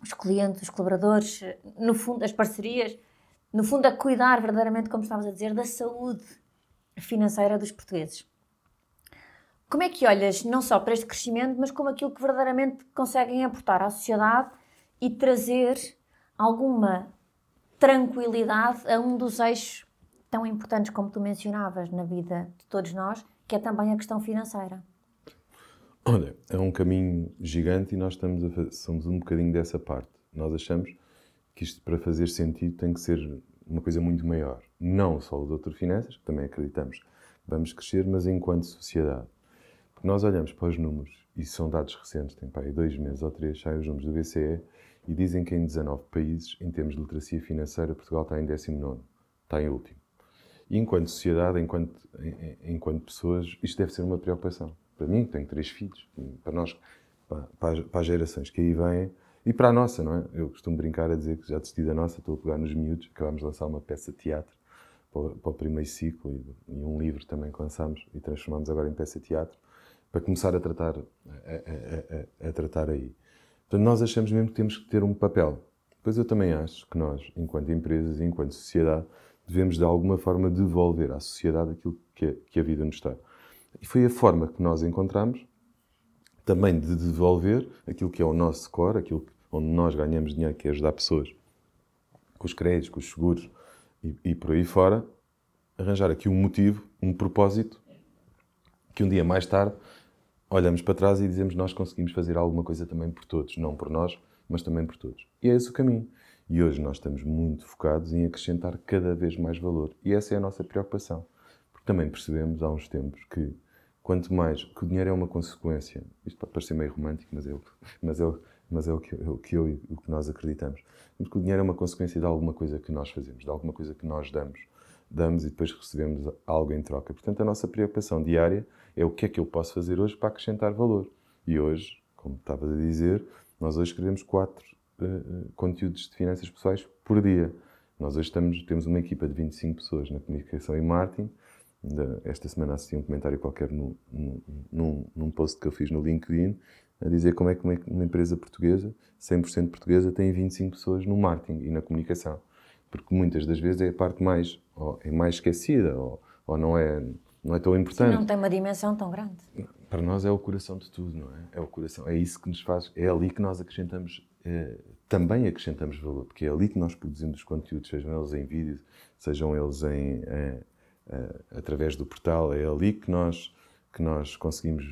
os clientes, os colaboradores, no fundo, as parcerias, no fundo, a cuidar verdadeiramente, como estavas a dizer, da saúde financeira dos portugueses. Como é que olhas não só para este crescimento, mas como aquilo que verdadeiramente conseguem aportar à sociedade e trazer alguma tranquilidade a um dos eixos tão importantes como tu mencionavas na vida de todos nós, que é também a questão financeira. Olha, é um caminho gigante e nós estamos a, somos um bocadinho dessa parte. Nós achamos que isto, para fazer sentido, tem que ser uma coisa muito maior. Não só o Doutor Finanças, que também acreditamos que vamos crescer, mas enquanto sociedade. Porque nós olhamos para os números, e são dados recentes, tem para aí dois meses ou três, saem os números do BCE, e dizem que em 19 países, em termos de literacia financeira, Portugal está em 19, está em último. E enquanto sociedade, enquanto, enquanto pessoas, isto deve ser uma preocupação. Para mim, que tenho três filhos, para nós, para, para, as gerações que aí vêm, e para a nossa, não é? Eu costumo brincar a dizer que já desisti da nossa, estou a pegar nos miúdos, acabámos de lançar uma peça de teatro para o, para o primeiro ciclo e, e, um livro também que lançámos e transformámos agora em peça de teatro. para começar a tratar, a, a, a, a, tratar aí. Portanto, nós achamos mesmo que temos que ter um papel. Depois eu também acho que nós, enquanto empresas, enquanto sociedade, devemos de alguma forma devolver à sociedade aquilo que a, vida nos está. E foi a forma que nós encontramos também de devolver aquilo que é o nosso core, aquilo onde nós ganhamos dinheiro, que é ajudar pessoas com os créditos, com os seguros e, e por aí fora, arranjar aqui um motivo, um propósito, que um dia mais tarde olhamos para trás e dizemos nós conseguimos fazer alguma coisa também por todos, não por nós, mas também por todos. E é esse o caminho. E hoje nós estamos muito focados em acrescentar cada vez mais valor. E essa é a nossa preocupação. Porque também percebemos há uns tempos que quanto mais que o dinheiro é uma consequência, isto pode parecer meio romântico, mas é o, mas é o, mas é o, que, é o que eu e o que nós acreditamos. Porque o dinheiro é uma consequência de alguma coisa que nós fazemos, de alguma coisa que nós damos. Damos e depois recebemos algo em troca. Portanto, a nossa preocupação diária é o que é que eu posso fazer hoje para acrescentar valor. E hoje, como estavas a dizer, nós hoje escrevemos quatro uh, conteúdos de finanças pessoais por dia. Nós hoje estamos, temos uma equipa de 25 pessoas na comunicação e marketing. Esta semana assisti um comentário qualquer no, no, num, num post que eu fiz no LinkedIn a dizer como é que uma empresa portuguesa, 100% portuguesa, tem 25 pessoas no marketing e na comunicação. Porque muitas das vezes é a parte mais, é mais esquecida ou, ou não, é, não é tão importante. Sim, não tem uma dimensão tão grande. Para nós é o coração de tudo, não é? É o coração. É isso que nos faz, é ali que nós acrescentamos, também acrescentamos valor, porque é ali que nós produzimos os conteúdos, sejam eles em vídeo, sejam eles em, é, é, através do portal, é ali que nós, que nós conseguimos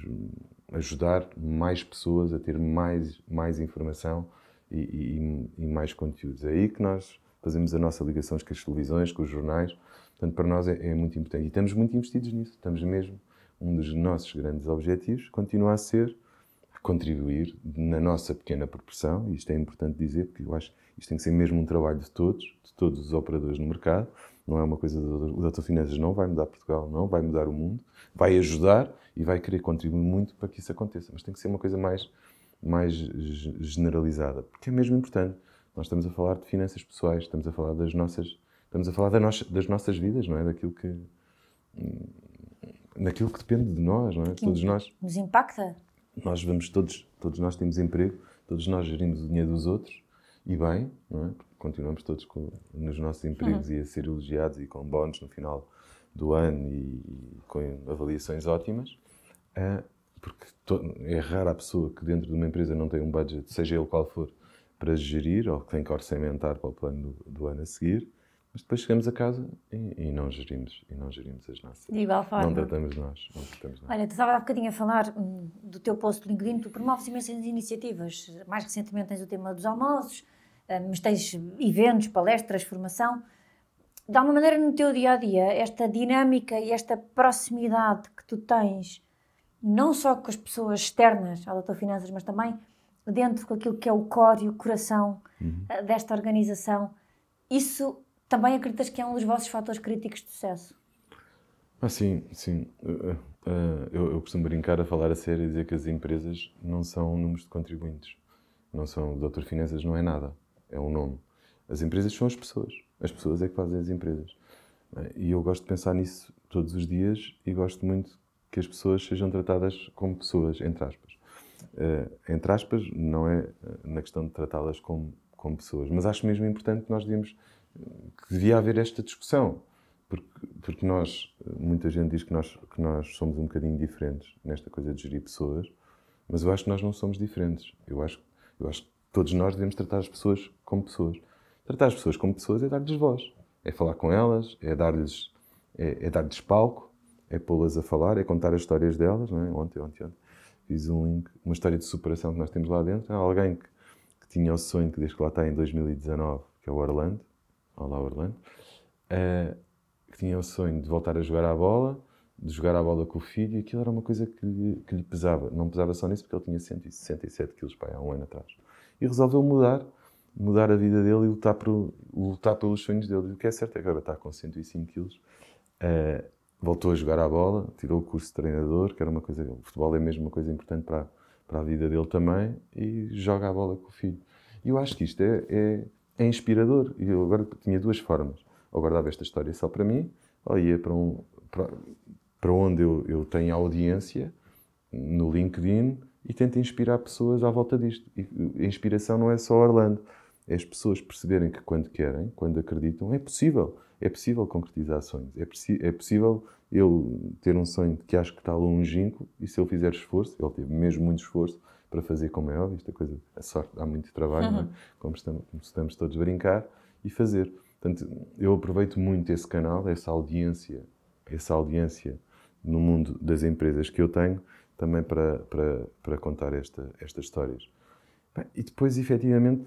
ajudar mais pessoas a ter mais, mais informação e, e, e, mais conteúdos. É aí que nós fazemos a nossa ligação com as televisões, com os jornais. Portanto, para nós é, é, muito importante. E estamos muito investidos nisso. Estamos mesmo, um dos nossos grandes objetivos continua a ser contribuir na nossa pequena proporção, e isto é importante dizer, porque eu acho que isto tem que ser mesmo um trabalho de todos, de todos os operadores no mercado, não é uma coisa do Doutor Finanças não vai mudar Portugal, não vai mudar o mundo, vai ajudar e vai querer contribuir muito para que isso aconteça, mas tem que ser uma coisa mais, mais generalizada, porque é mesmo importante. Nós estamos a falar de finanças pessoais, estamos a falar das nossas, estamos a falar das nossas, das nossas vidas, não é? Daquilo que daquilo que depende de nós, não é? Que todos nós nos impacta. Nós vamos todos, todos nós temos emprego, todos nós gerimos o dinheiro dos outros e bem, não é? continuamos todos com, nos nossos empregos uhum. e a ser elogiados e com bónus no final do ano e, e com avaliações ótimas, uh, porque to, é rara a pessoa que dentro de uma empresa não tem um budget, seja ele qual for, para gerir ou que tem que orçamentar para o plano do, do ano a seguir, mas depois chegamos a casa e, e, não gerimos e não gerimos as nossas. De igual forma. Não tratamos nós. Não tratamos nós. Olha, tu estava há bocadinho a falar hum, do teu post do LinkedIn, tu promoves imensas iniciativas. Mais recentemente tens o tema dos almoços, hum, mas tens eventos, palestras, formação de alguma maneira no teu dia a dia, esta dinâmica e esta proximidade que tu tens, não só com as pessoas externas à Doutor Finanças, mas também dentro daquilo que é o core e o coração uhum. Eh, desta organização, isso também acreditas que é um dos vossos fatores críticos de sucesso? Ah, sim, sim. Uh, uh, eu, eu, costumo brincar a falar a sério e dizer que as empresas não são números de contribuintes. Não são, o Doutor Finanças não é nada, é um nome. As empresas são as pessoas. As pessoas é que fazem as empresas. E eu gosto de pensar nisso todos os dias e gosto muito que as pessoas sejam tratadas como pessoas, entre aspas. Uh, entre aspas, não é na questão de tratá-las como, como pessoas, mas acho mesmo importante que nós devíamos, que devia haver esta discussão, porque, porque nós, muita gente diz que nós, que nós somos um bocadinho diferentes nesta coisa de gerir pessoas, mas eu acho que nós não somos diferentes. Eu acho, eu acho que todos nós devemos tratar as pessoas como pessoas. Tratar as pessoas como pessoas é dar-lhes voz, é falar com elas, é dar-lhes é, é dar palco, é pô-las a falar, é contar as histórias delas. Não é? Ontem, ontem, ontem fiz um link, uma história de superação que nós temos lá dentro. Há alguém que, que tinha o sonho, que desde que lá está em 2019, que é o Orlando, olá Orlando, uh, que tinha o sonho de voltar a jogar à bola, de jogar à bola com o filho, e aquilo era uma coisa que lhe, que lhe pesava. Não pesava só nisso, porque ele tinha 167 quilos, pai, há um ano atrás. E resolveu mudar mudar a vida dele e lutar, por, lutar pelos sonhos dele. O que é certo é que agora está com 105 quilos. Uh, voltou a jogar a bola, tirou o curso de treinador, que era uma coisa. O futebol é mesmo uma coisa importante para, para a vida dele também, e joga a bola com o filho. E eu acho que isto é, é, é inspirador. E eu agora tinha duas formas. Ou guardava esta história só para mim, ou ia para, um, para, para onde eu, eu tenho audiência no LinkedIn e tento inspirar pessoas à volta disto. E a inspiração não é só Orlando, é as pessoas perceberem que quando querem, quando acreditam, é possível. É possível concretizar sonhos. É, é possível eu ter um sonho que acho que está longínquo e se eu fizer esforço, ele teve mesmo muito esforço para fazer como é óbvio, esta coisa, a sorte dá muito trabalho, uhum. é? como, estamos, como estamos todos a brincar, e fazer. Portanto, eu aproveito muito esse canal, essa audiência, essa audiência no mundo das empresas que eu tenho, também para, para, para contar esta, estas histórias. Bem, e depois, efetivamente,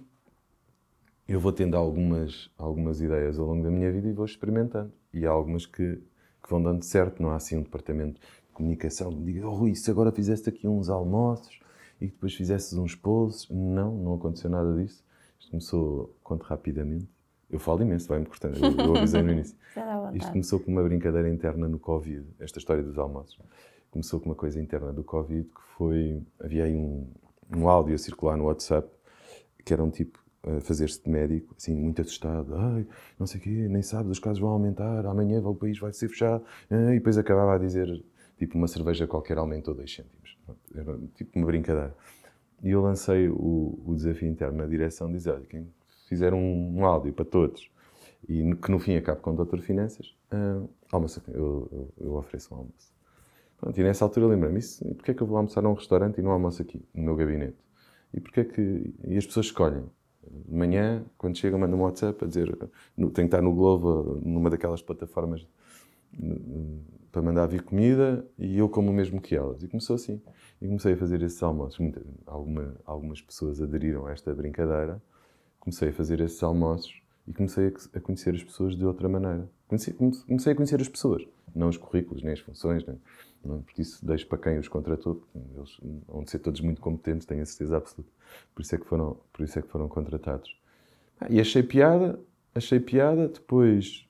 eu vou tendo algumas, algumas ideias ao longo da minha vida e vou experimentando. E há algumas que, que vão dando certo. Não há assim um departamento de comunicação que me diga, oh Rui, se agora fizeste aqui uns almoços e depois fizesses uns posts. Não, não aconteceu nada disso. Isto começou, conto rapidamente. Eu falo imenso, vai-me cortando. Eu, eu avisei no início. [laughs] Isto começou com uma brincadeira interna no Covid, esta história dos almoços começou com uma coisa interna do Covid, que foi, havia aí um, um áudio a circular no WhatsApp, que era um tipo a fazer-se de médico, assim, muito assustado, ai, não sei o quê, nem sabes, os casos vão aumentar, amanhã o país vai ser fechado, e depois acabava a dizer, tipo, uma cerveja qualquer aumentou 2 cêntimos. Era tipo uma brincadeira. E eu lancei o, o desafio interno na direção dizer, olha, quem fizer um, um áudio para todos, e que no fim acabe com o Doutor Finanças, uh, almoço, eu, eu, eu ofereço um almoço. Pronto, e nessa altura lembrei-me, porquê é que eu vou almoçar num restaurante e não almoço aqui, no meu gabinete? E porquê é que... E as pessoas escolhem. De manhã, quando chegam, mandam um WhatsApp a dizer no, tem que estar no Globo, numa daquelas plataformas para mandar vir comida e eu como o mesmo que elas. E começou assim. E comecei a fazer esses almoços. Muita, alguma, algumas pessoas aderiram a esta brincadeira. Comecei a fazer esses almoços e comecei a, conhecer as pessoas de outra maneira. Comecei, comecei a conhecer as pessoas, não os currículos, nem as funções, nem, não, porque isso deixo para quem os contratou, eles vão ser todos muito competentes, tenho a certeza absoluta. Por isso é que foram, por isso é que foram contratados. Ah, e achei piada, achei piada, depois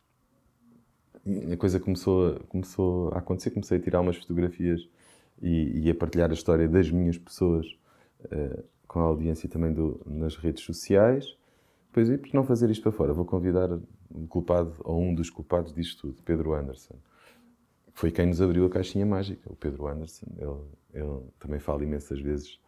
a coisa começou a, começou a acontecer, comecei a tirar umas fotografias e, e a partilhar a história das minhas pessoas uh, com a audiência também do, nas redes sociais. Depois, e por não fazer isto para fora? Vou convidar o culpado, ou um dos culpados disto tudo, Pedro Anderson foi quem nos abriu a caixinha mágica, o Pedro Anderson. Ele, ele também fala imensas vezes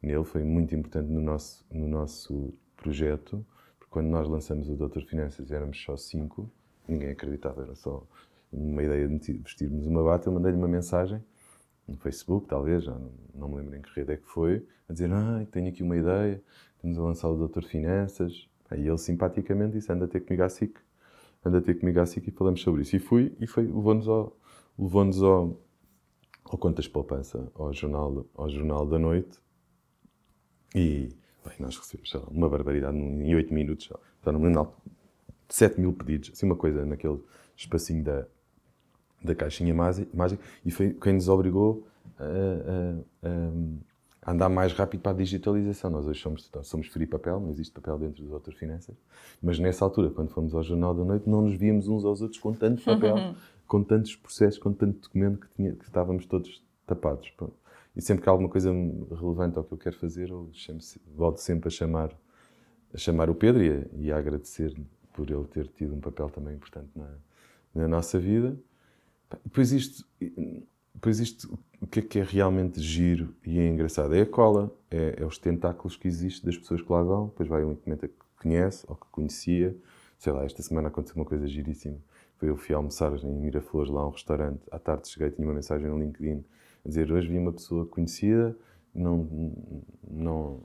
nele, foi muito importante no nosso, no nosso projeto, porque quando nós lançamos o Doutor Finanças éramos só cinco, ninguém acreditava, era só uma ideia de vestirmos uma bata. Eu mandei-lhe uma mensagem no Facebook, talvez, já não, não me lembro em que rede é que foi, a dizer: ah, tenho aqui uma ideia, estamos a lançar o Doutor Finanças. Aí ele simpaticamente disse: anda ter comigo à SIC, anda ter comigo à SIC e falamos sobre isso. E fui, e foi, levou-nos ao levou-nos ao, ao Contas Poupança, ao jornal, ao jornal da Noite, e bem, nós recebemos uma barbaridade em 8 minutos, está no menor 7 mil pedidos, assim uma coisa naquele espacinho da, da caixinha mágica, e foi quem nos obrigou a, a, a, andar mais rápido para a digitalização. Nós hoje somos, somos free papel, não existe papel dentro das outras finanças, mas nessa altura, quando fomos ao Jornal da Noite, não nos víamos uns aos outros com tanto papel [laughs] com tantos processos, com tanto documento que, tinha, que estávamos todos tapados. Pronto. E sempre que há alguma coisa relevante ao que eu quero fazer, eu chamo, volto sempre a chamar, a chamar o Pedro e a, e a agradecer-lhe por ele ter tido um papel também importante na, na nossa vida. Depois isto, depois isto, o que é que é realmente giro e é engraçado? É a cola, é, é os tentáculos que existem das pessoas que lá vão. Depois vai um que conhece ou que conhecia. Sei lá, esta semana aconteceu uma coisa giríssima eu fui almoçar em Miraflores, lá a um restaurante. À tarde cheguei, tinha uma mensagem no LinkedIn a dizer: Hoje vi uma pessoa conhecida, não, não,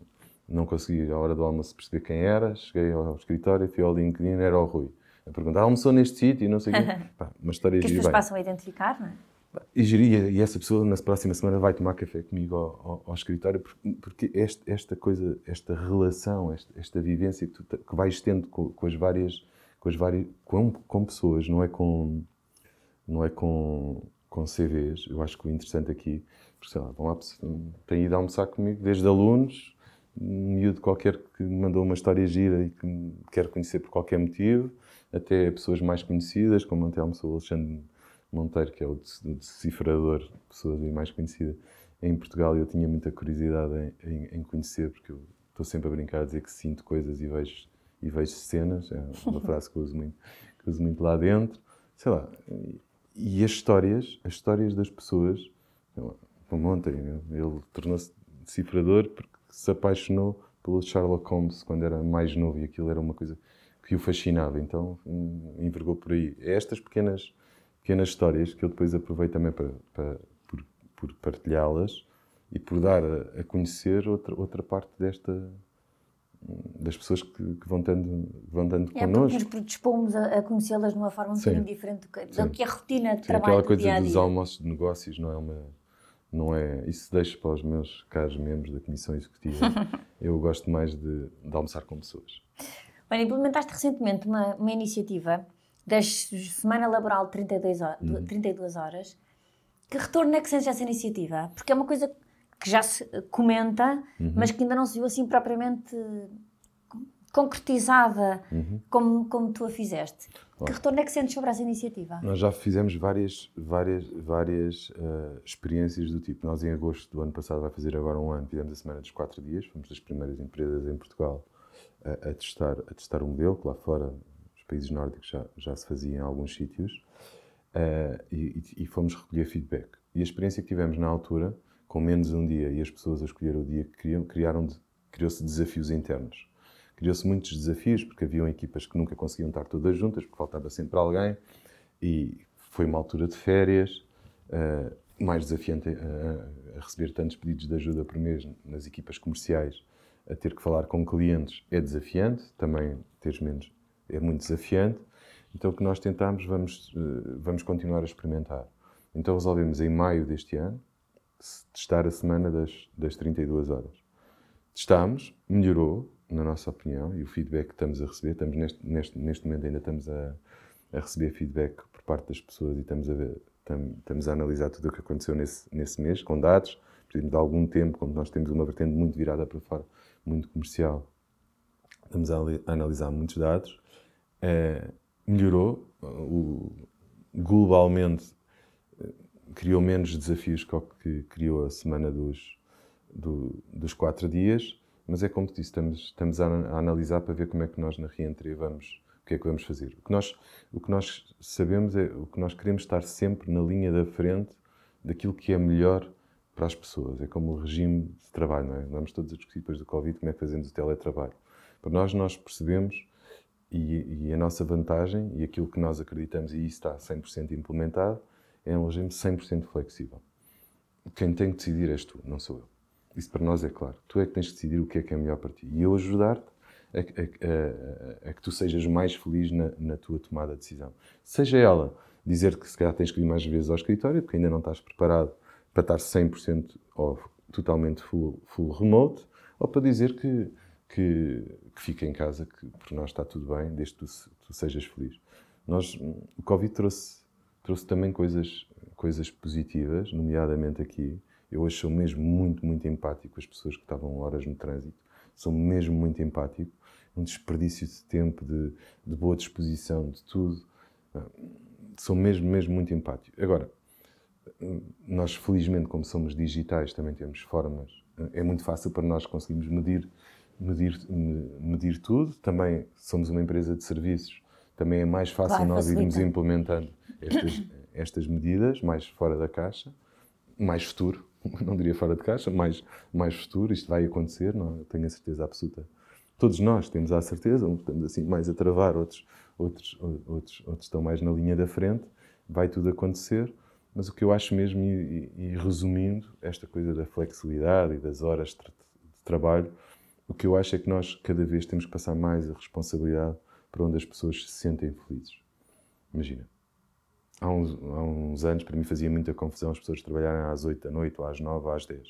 não consegui, à hora do almoço, perceber quem era. Cheguei ao escritório, fui ao LinkedIn, era o Rui. A perguntar: Almoçou neste sítio e não sei o quê. [laughs] Pá, uma história Que as pessoas passam a identificar, não é? E, geria, e essa pessoa na próxima semana vai tomar café comigo ao, ao, ao escritório porque, porque este, esta coisa, esta relação, esta, esta vivência que, tu, que vais tendo com, com as várias com as várias com, com pessoas, não é com não é com com CVs. Eu acho que o interessante aqui, porque sei lá, vão lá, têm ido almoçar comigo desde alunos, um miúdo qualquer que me mandou uma história gira e que me quer conhecer por qualquer motivo, até pessoas mais conhecidas, como ontem almoçou o Alexandre Monteiro, que é o decifrador, pessoa mais conhecida em Portugal, e eu tinha muita curiosidade em, em, em conhecer, porque eu estou sempre a brincar a dizer que sinto coisas e vejo e vejo cenas, é uma [laughs] frase que uso muito, que uso muito lá dentro, sei lá. E as histórias, as histórias das pessoas, como ontem, ele tornou-se decifrador porque se apaixonou pelo Sherlock Holmes quando era mais novo e aquilo era uma coisa que o fascinava. Então hum, envergou por aí. É estas pequenas, pequenas histórias que eu depois aproveito também para, para por, por partilhá-las e por dar a, a, conhecer outra, outra parte desta das pessoas que, que vão dando, vão dando é, connosco. nos predispomos a, a conhecê-las de uma forma um bocadinho diferente do que, do que é a rotina de Sim, trabalho aquela coisa dia -dia. dos almoços de negócios não é uma não é isso deixa para os meus caros membros da comissão executiva [laughs] eu gosto mais de, de almoçar com pessoas Olha, implementaste recentemente uma, uma iniciativa da semana laboral de 32 horas, uhum. 32 horas que retorno é que sentes essa iniciativa? Porque é uma coisa que já se comenta, uhum. mas que ainda não se viu assim propriamente concretizada uhum. como, como tu a fizeste. Que retorno é que sentes sobre essa iniciativa? Nós já fizemos várias, várias, várias uh, experiências do tipo. Nós, em agosto do ano passado, vai fazer agora um ano, fizemos a Semana dos Quatro Dias, fomos das primeiras empresas em Portugal a, a testar, a testar o modelo, que lá fora, os países nórdicos já, já se fazia em alguns sítios, uh, e, e fomos recolher feedback. E a experiência que tivemos na altura com menos um dia e as pessoas a escolher o dia que queriam, criaram, criou-se desafios internos. Criou-se muitos desafios, porque haviam equipas que nunca conseguiam estar todas juntas, porque faltava sempre alguém, e foi uma altura de férias, uh, mais desafiante a, a, receber tantos pedidos de ajuda por mês nas equipas comerciais, a ter que falar com clientes é desafiante, também teres menos é muito desafiante. Então o que nós tentámos, vamos, uh, vamos continuar a experimentar. Então resolvemos em maio deste ano, testar a semana das, das 32 horas. Testámos, melhorou, na nossa opinião, e o feedback que estamos a receber, estamos neste, neste, neste momento ainda estamos a, a receber feedback por parte das pessoas e estamos a, ver, estamos, estamos a analisar tudo o que aconteceu nesse, nesse mês, com dados, precisamos de algum tempo, como nós temos uma vertente muito virada para fora, muito comercial, estamos a, a analisar muitos dados, é, melhorou, o, globalmente criou menos desafios que o que criou a semana dos, do, dos quatro dias, mas é como te disse, estamos, estamos a, a, analisar para ver como é que nós na reentrée vamos, o que é que vamos fazer. O que nós, o que nós sabemos é, o que nós queremos estar sempre na linha da frente daquilo que é melhor para as pessoas. É como o regime de trabalho, não é? Vamos todos a discutir depois do Covid como é que fazemos o teletrabalho. Para nós, nós percebemos e, e a nossa vantagem e aquilo que nós acreditamos, e isso está 100% implementado, é um regime 100% flexível. Quem tem que decidir és tu, não sou eu. Isso para nós é claro. Tu é que tens que decidir o que é que é melhor para ti. E eu ajudar-te a, a, a, a, que tu sejas mais feliz na, na, tua tomada de decisão. Seja ela dizer que se calhar tens que ir mais vezes ao escritório, porque ainda não estás preparado para estar 100% ou totalmente full, full remote, ou para dizer que, que, que fica em casa, que por nós está tudo bem, desde que tu, tu sejas feliz. Nós, o Covid trouxe trouxe também coisas, coisas positivas, nomeadamente aqui. Eu hoje sou mesmo muito, muito empático com as pessoas que estavam horas no trânsito. Sou mesmo muito empático. Um desperdício de tempo, de, de boa disposição, de tudo. Sou mesmo, mesmo muito empático. Agora, nós felizmente, como somos digitais, também temos formas. É muito fácil para nós conseguirmos medir, medir, medir tudo. Também somos uma empresa de serviços. Também é mais fácil claro, nós irmos implementando estas, estas medidas mais fora da caixa, mais futuro, [laughs] não diria fora de caixa, mais, mais futuro, isto vai acontecer, não, tenho a certeza absoluta. Todos nós temos a certeza, uns estamos assim mais a travar, outros, outros, outros, outros estão mais na linha da frente, vai tudo acontecer, mas o que eu acho mesmo, e, e resumindo, esta coisa da flexibilidade e das horas de, de trabalho, o que eu acho é que nós cada vez temos que passar mais a responsabilidade para onde as pessoas se sentem felizes. Imagina, há uns, há uns anos, para mim fazia muita confusão as pessoas trabalharem às 8 da noite, ou às 9, ou às 10.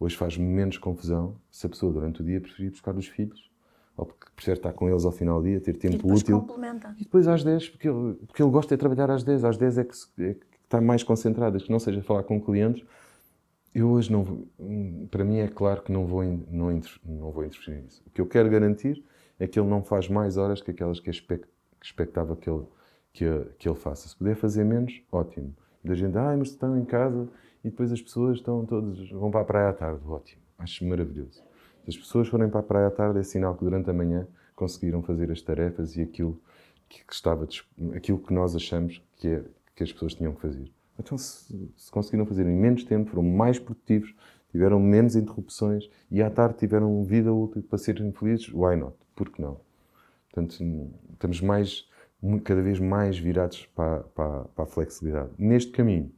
Hoje faz menos confusão se a pessoa durante o dia preferir buscar os filhos, ou porque prefere estar com eles ao final do dia, ter tempo e útil. Complementa. E depois às 10, porque ele, porque ele gosta de trabalhar às 10, às 10 é que, é que está mais concentrado, que não seja falar com clientes. Eu hoje não para mim é claro que não vou, não, não vou interferir nisso. O que eu quero garantir é que ele não faz mais horas que aquelas que, expect, que expectava que ele que, que ele faça. Se puder fazer menos, ótimo. Da gente, ah, mas estão em casa e depois as pessoas estão todas, vão para a praia à tarde. Ótimo, acho maravilhoso. Se as pessoas forem para a praia à tarde, é sinal que durante a manhã conseguiram fazer as tarefas e aquilo que, estava, aquilo que nós achamos que, é, que as pessoas tinham que fazer. Então, se, se conseguiram fazer em menos tempo, foram mais produtivos, tiveram menos interrupções e à tarde tiveram vida útil para serem felizes, why not? Por que não? Portanto, estamos mais, cada vez mais virados para, para, para a flexibilidade. Neste caminho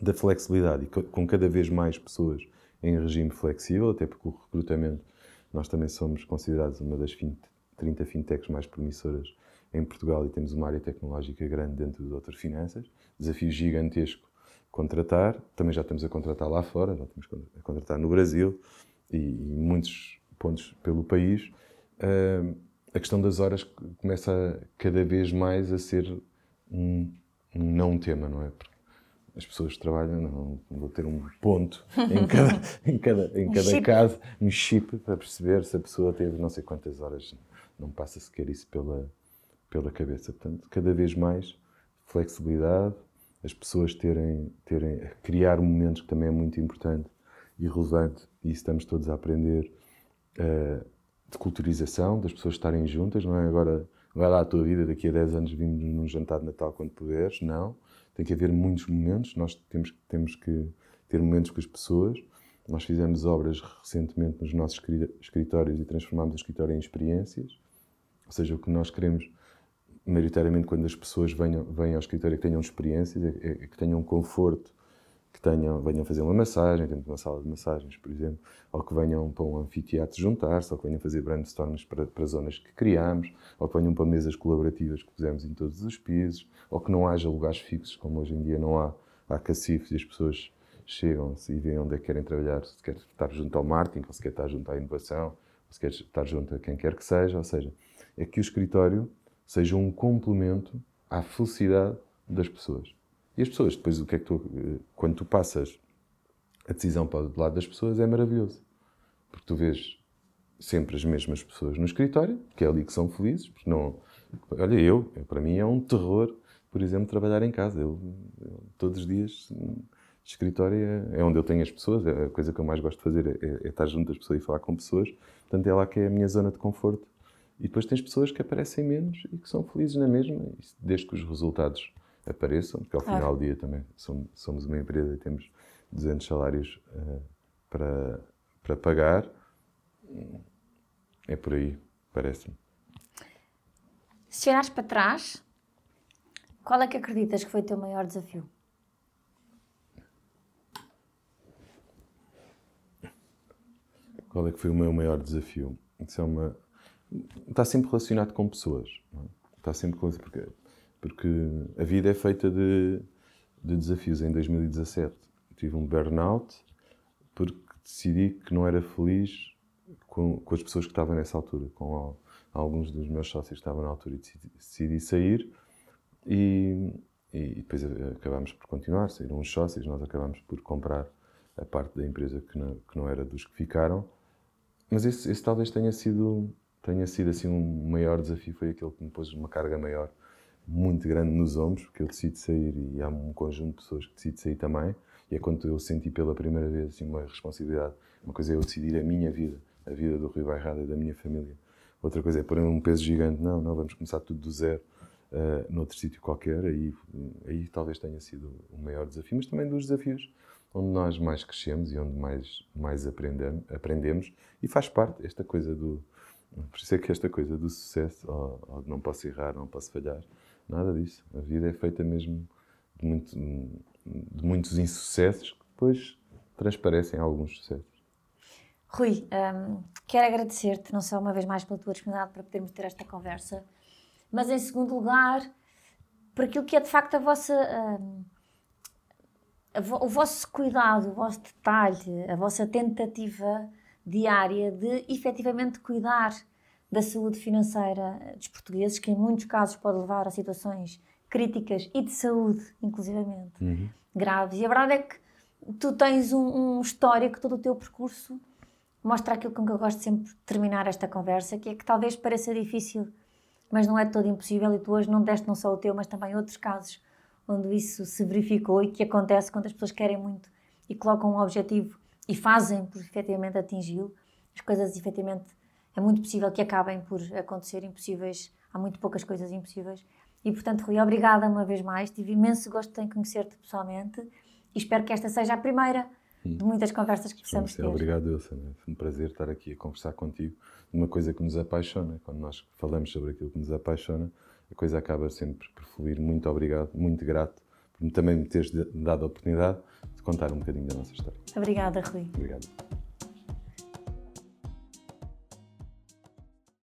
da flexibilidade e com cada vez mais pessoas em regime flexível, até porque o recrutamento, nós também somos considerados uma das 20, 30 fintechs mais promissoras em Portugal e temos uma área tecnológica grande dentro de outras finanças. Desafio gigantesco contratar, também já estamos a contratar lá fora, já estamos a contratar no Brasil e, em muitos pontos pelo país. Uh, a questão das horas começa cada vez mais a ser um, um não tema, não é? Porque as pessoas trabalham, não, vou ter um ponto em [laughs] cada, em cada, em cada um caso, um chip para perceber se a pessoa teve não sei quantas horas. Não passa sequer isso pela, pela cabeça. Portanto, cada vez mais flexibilidade, as pessoas terem, terem criar momentos que também é muito importante e relevante, e estamos todos a aprender, uh, de culturização, das pessoas estarem juntas, não é agora vai lá a tua vida, daqui a 10 anos vimos num jantar de Natal quando puderes, não. Tem que haver muitos momentos, nós temos, temos que ter momentos com as pessoas. Nós fizemos obras recentemente nos nossos escritórios e transformámos o escritório em experiências. Ou seja, o que nós queremos maioritariamente quando as pessoas venham, venham ao escritório que tenham experiências, é, é, que tenham conforto, que tenham, venham fazer uma massagem, dentro de uma sala de massagens, por exemplo, ou que venham para um anfiteatro juntar-se, ou que venham fazer brainstorms para, para zonas que criámos, ou que venham para mesas colaborativas que pusemos em todos os pisos, ou que não haja lugares fixos, como hoje em dia não há, há cacifes e as pessoas chegam-se e veem onde é que querem trabalhar, se quer estar junto ao marketing, ou se quer estar junto à inovação, ou se quer estar junto a quem quer que seja, ou seja, é que o escritório seja um complemento à felicidade das pessoas. E as pessoas, depois, o que é que tu, eh, quando tu passas a decisão para o lado das pessoas, é maravilhoso. Porque tu vês sempre as mesmas pessoas no escritório, que é ali que são felizes, porque não. Olha, eu, para mim é um terror, por exemplo, trabalhar em casa. Eu, eu todos os dias, escritório é, é, onde eu tenho as pessoas, é a coisa que eu mais gosto de fazer é, é, estar junto das pessoas e falar com pessoas. Portanto, é lá que é a minha zona de conforto. E depois tens pessoas que aparecem menos e que são felizes na mesma, desde que os resultados apareçam, porque ao final do dia também somos uma empresa e temos 200 salários uh, para, para pagar. É por aí, parece-me. Se olhares para trás, qual é que acreditas que foi o teu maior desafio? Qual é que foi o meu maior desafio? Isso é uma... Está sempre relacionado com pessoas. É? Está sempre com... Porque porque a vida é feita de, de desafios. Em 2017 tive um burnout porque decidi que não era feliz com, com as pessoas que estavam nessa altura, com alguns dos meus sócios que estavam na altura e decidi, decidi sair. E, e, depois acabámos por continuar, saíram uns sócios, nós acabámos por comprar a parte da empresa que não, que não era dos que ficaram, mas esse, esse, talvez tenha sido, tenha sido assim um maior desafio, foi aquele que me pôs uma carga maior muito grande nos ombros, porque eu decido sair e há um conjunto de pessoas que decidem sair também. E é quando eu senti pela primeira vez assim, uma responsabilidade. Uma coisa é eu decidir a minha vida, a vida do Rui Bairrada da minha família. Outra coisa é pôr um peso gigante. Não, não, vamos começar tudo do zero, uh, noutro sítio qualquer. Aí, aí talvez tenha sido o maior desafio, mas também dos desafios onde nós mais crescemos e onde mais, mais aprendemos, aprendemos. E faz parte esta coisa do. Por isso é que esta coisa do sucesso, oh, oh, não posso errar, não posso falhar, Nada disso. A vida é feita mesmo de, muito, de muitos insucessos que depois transparecem alguns sucessos. Rui, um, quero agradecer-te, não só uma vez mais pela tua disponibilidade para podermos ter esta conversa, mas em segundo lugar, por aquilo que é de facto a vossa. Um, o vosso cuidado, o vosso detalhe, a vossa tentativa diária de efetivamente cuidar da saúde financeira dos portugueses, que em muitos casos pode levar a situações críticas e de saúde, inclusivamente, uhum. graves. E a verdade é que tu tens um, um histórico, todo o teu percurso mostra aquilo com que eu gosto sempre de terminar esta conversa, que é que talvez pareça difícil, mas não é todo impossível, e tu hoje não deste não só o teu, mas também outros casos onde isso se verificou e que acontece quando as pessoas querem muito e colocam um objetivo e fazem por efetivamente atingi-lo, as coisas efetivamente é muito possível que acabem por acontecer impossíveis. Há muito poucas coisas impossíveis. E, portanto, Rui, obrigada uma vez mais. Tive imenso gosto em conhecer-te pessoalmente e espero que esta seja a primeira de muitas conversas que possamos ter. Obrigado, Ilsa. Foi um prazer estar aqui a conversar contigo uma coisa que nos apaixona. Quando nós falamos sobre aquilo que nos apaixona, a coisa acaba sempre por fluir. Muito obrigado, muito grato por também me teres dado a oportunidade de contar um bocadinho da nossa história. Obrigada, Rui. Obrigado.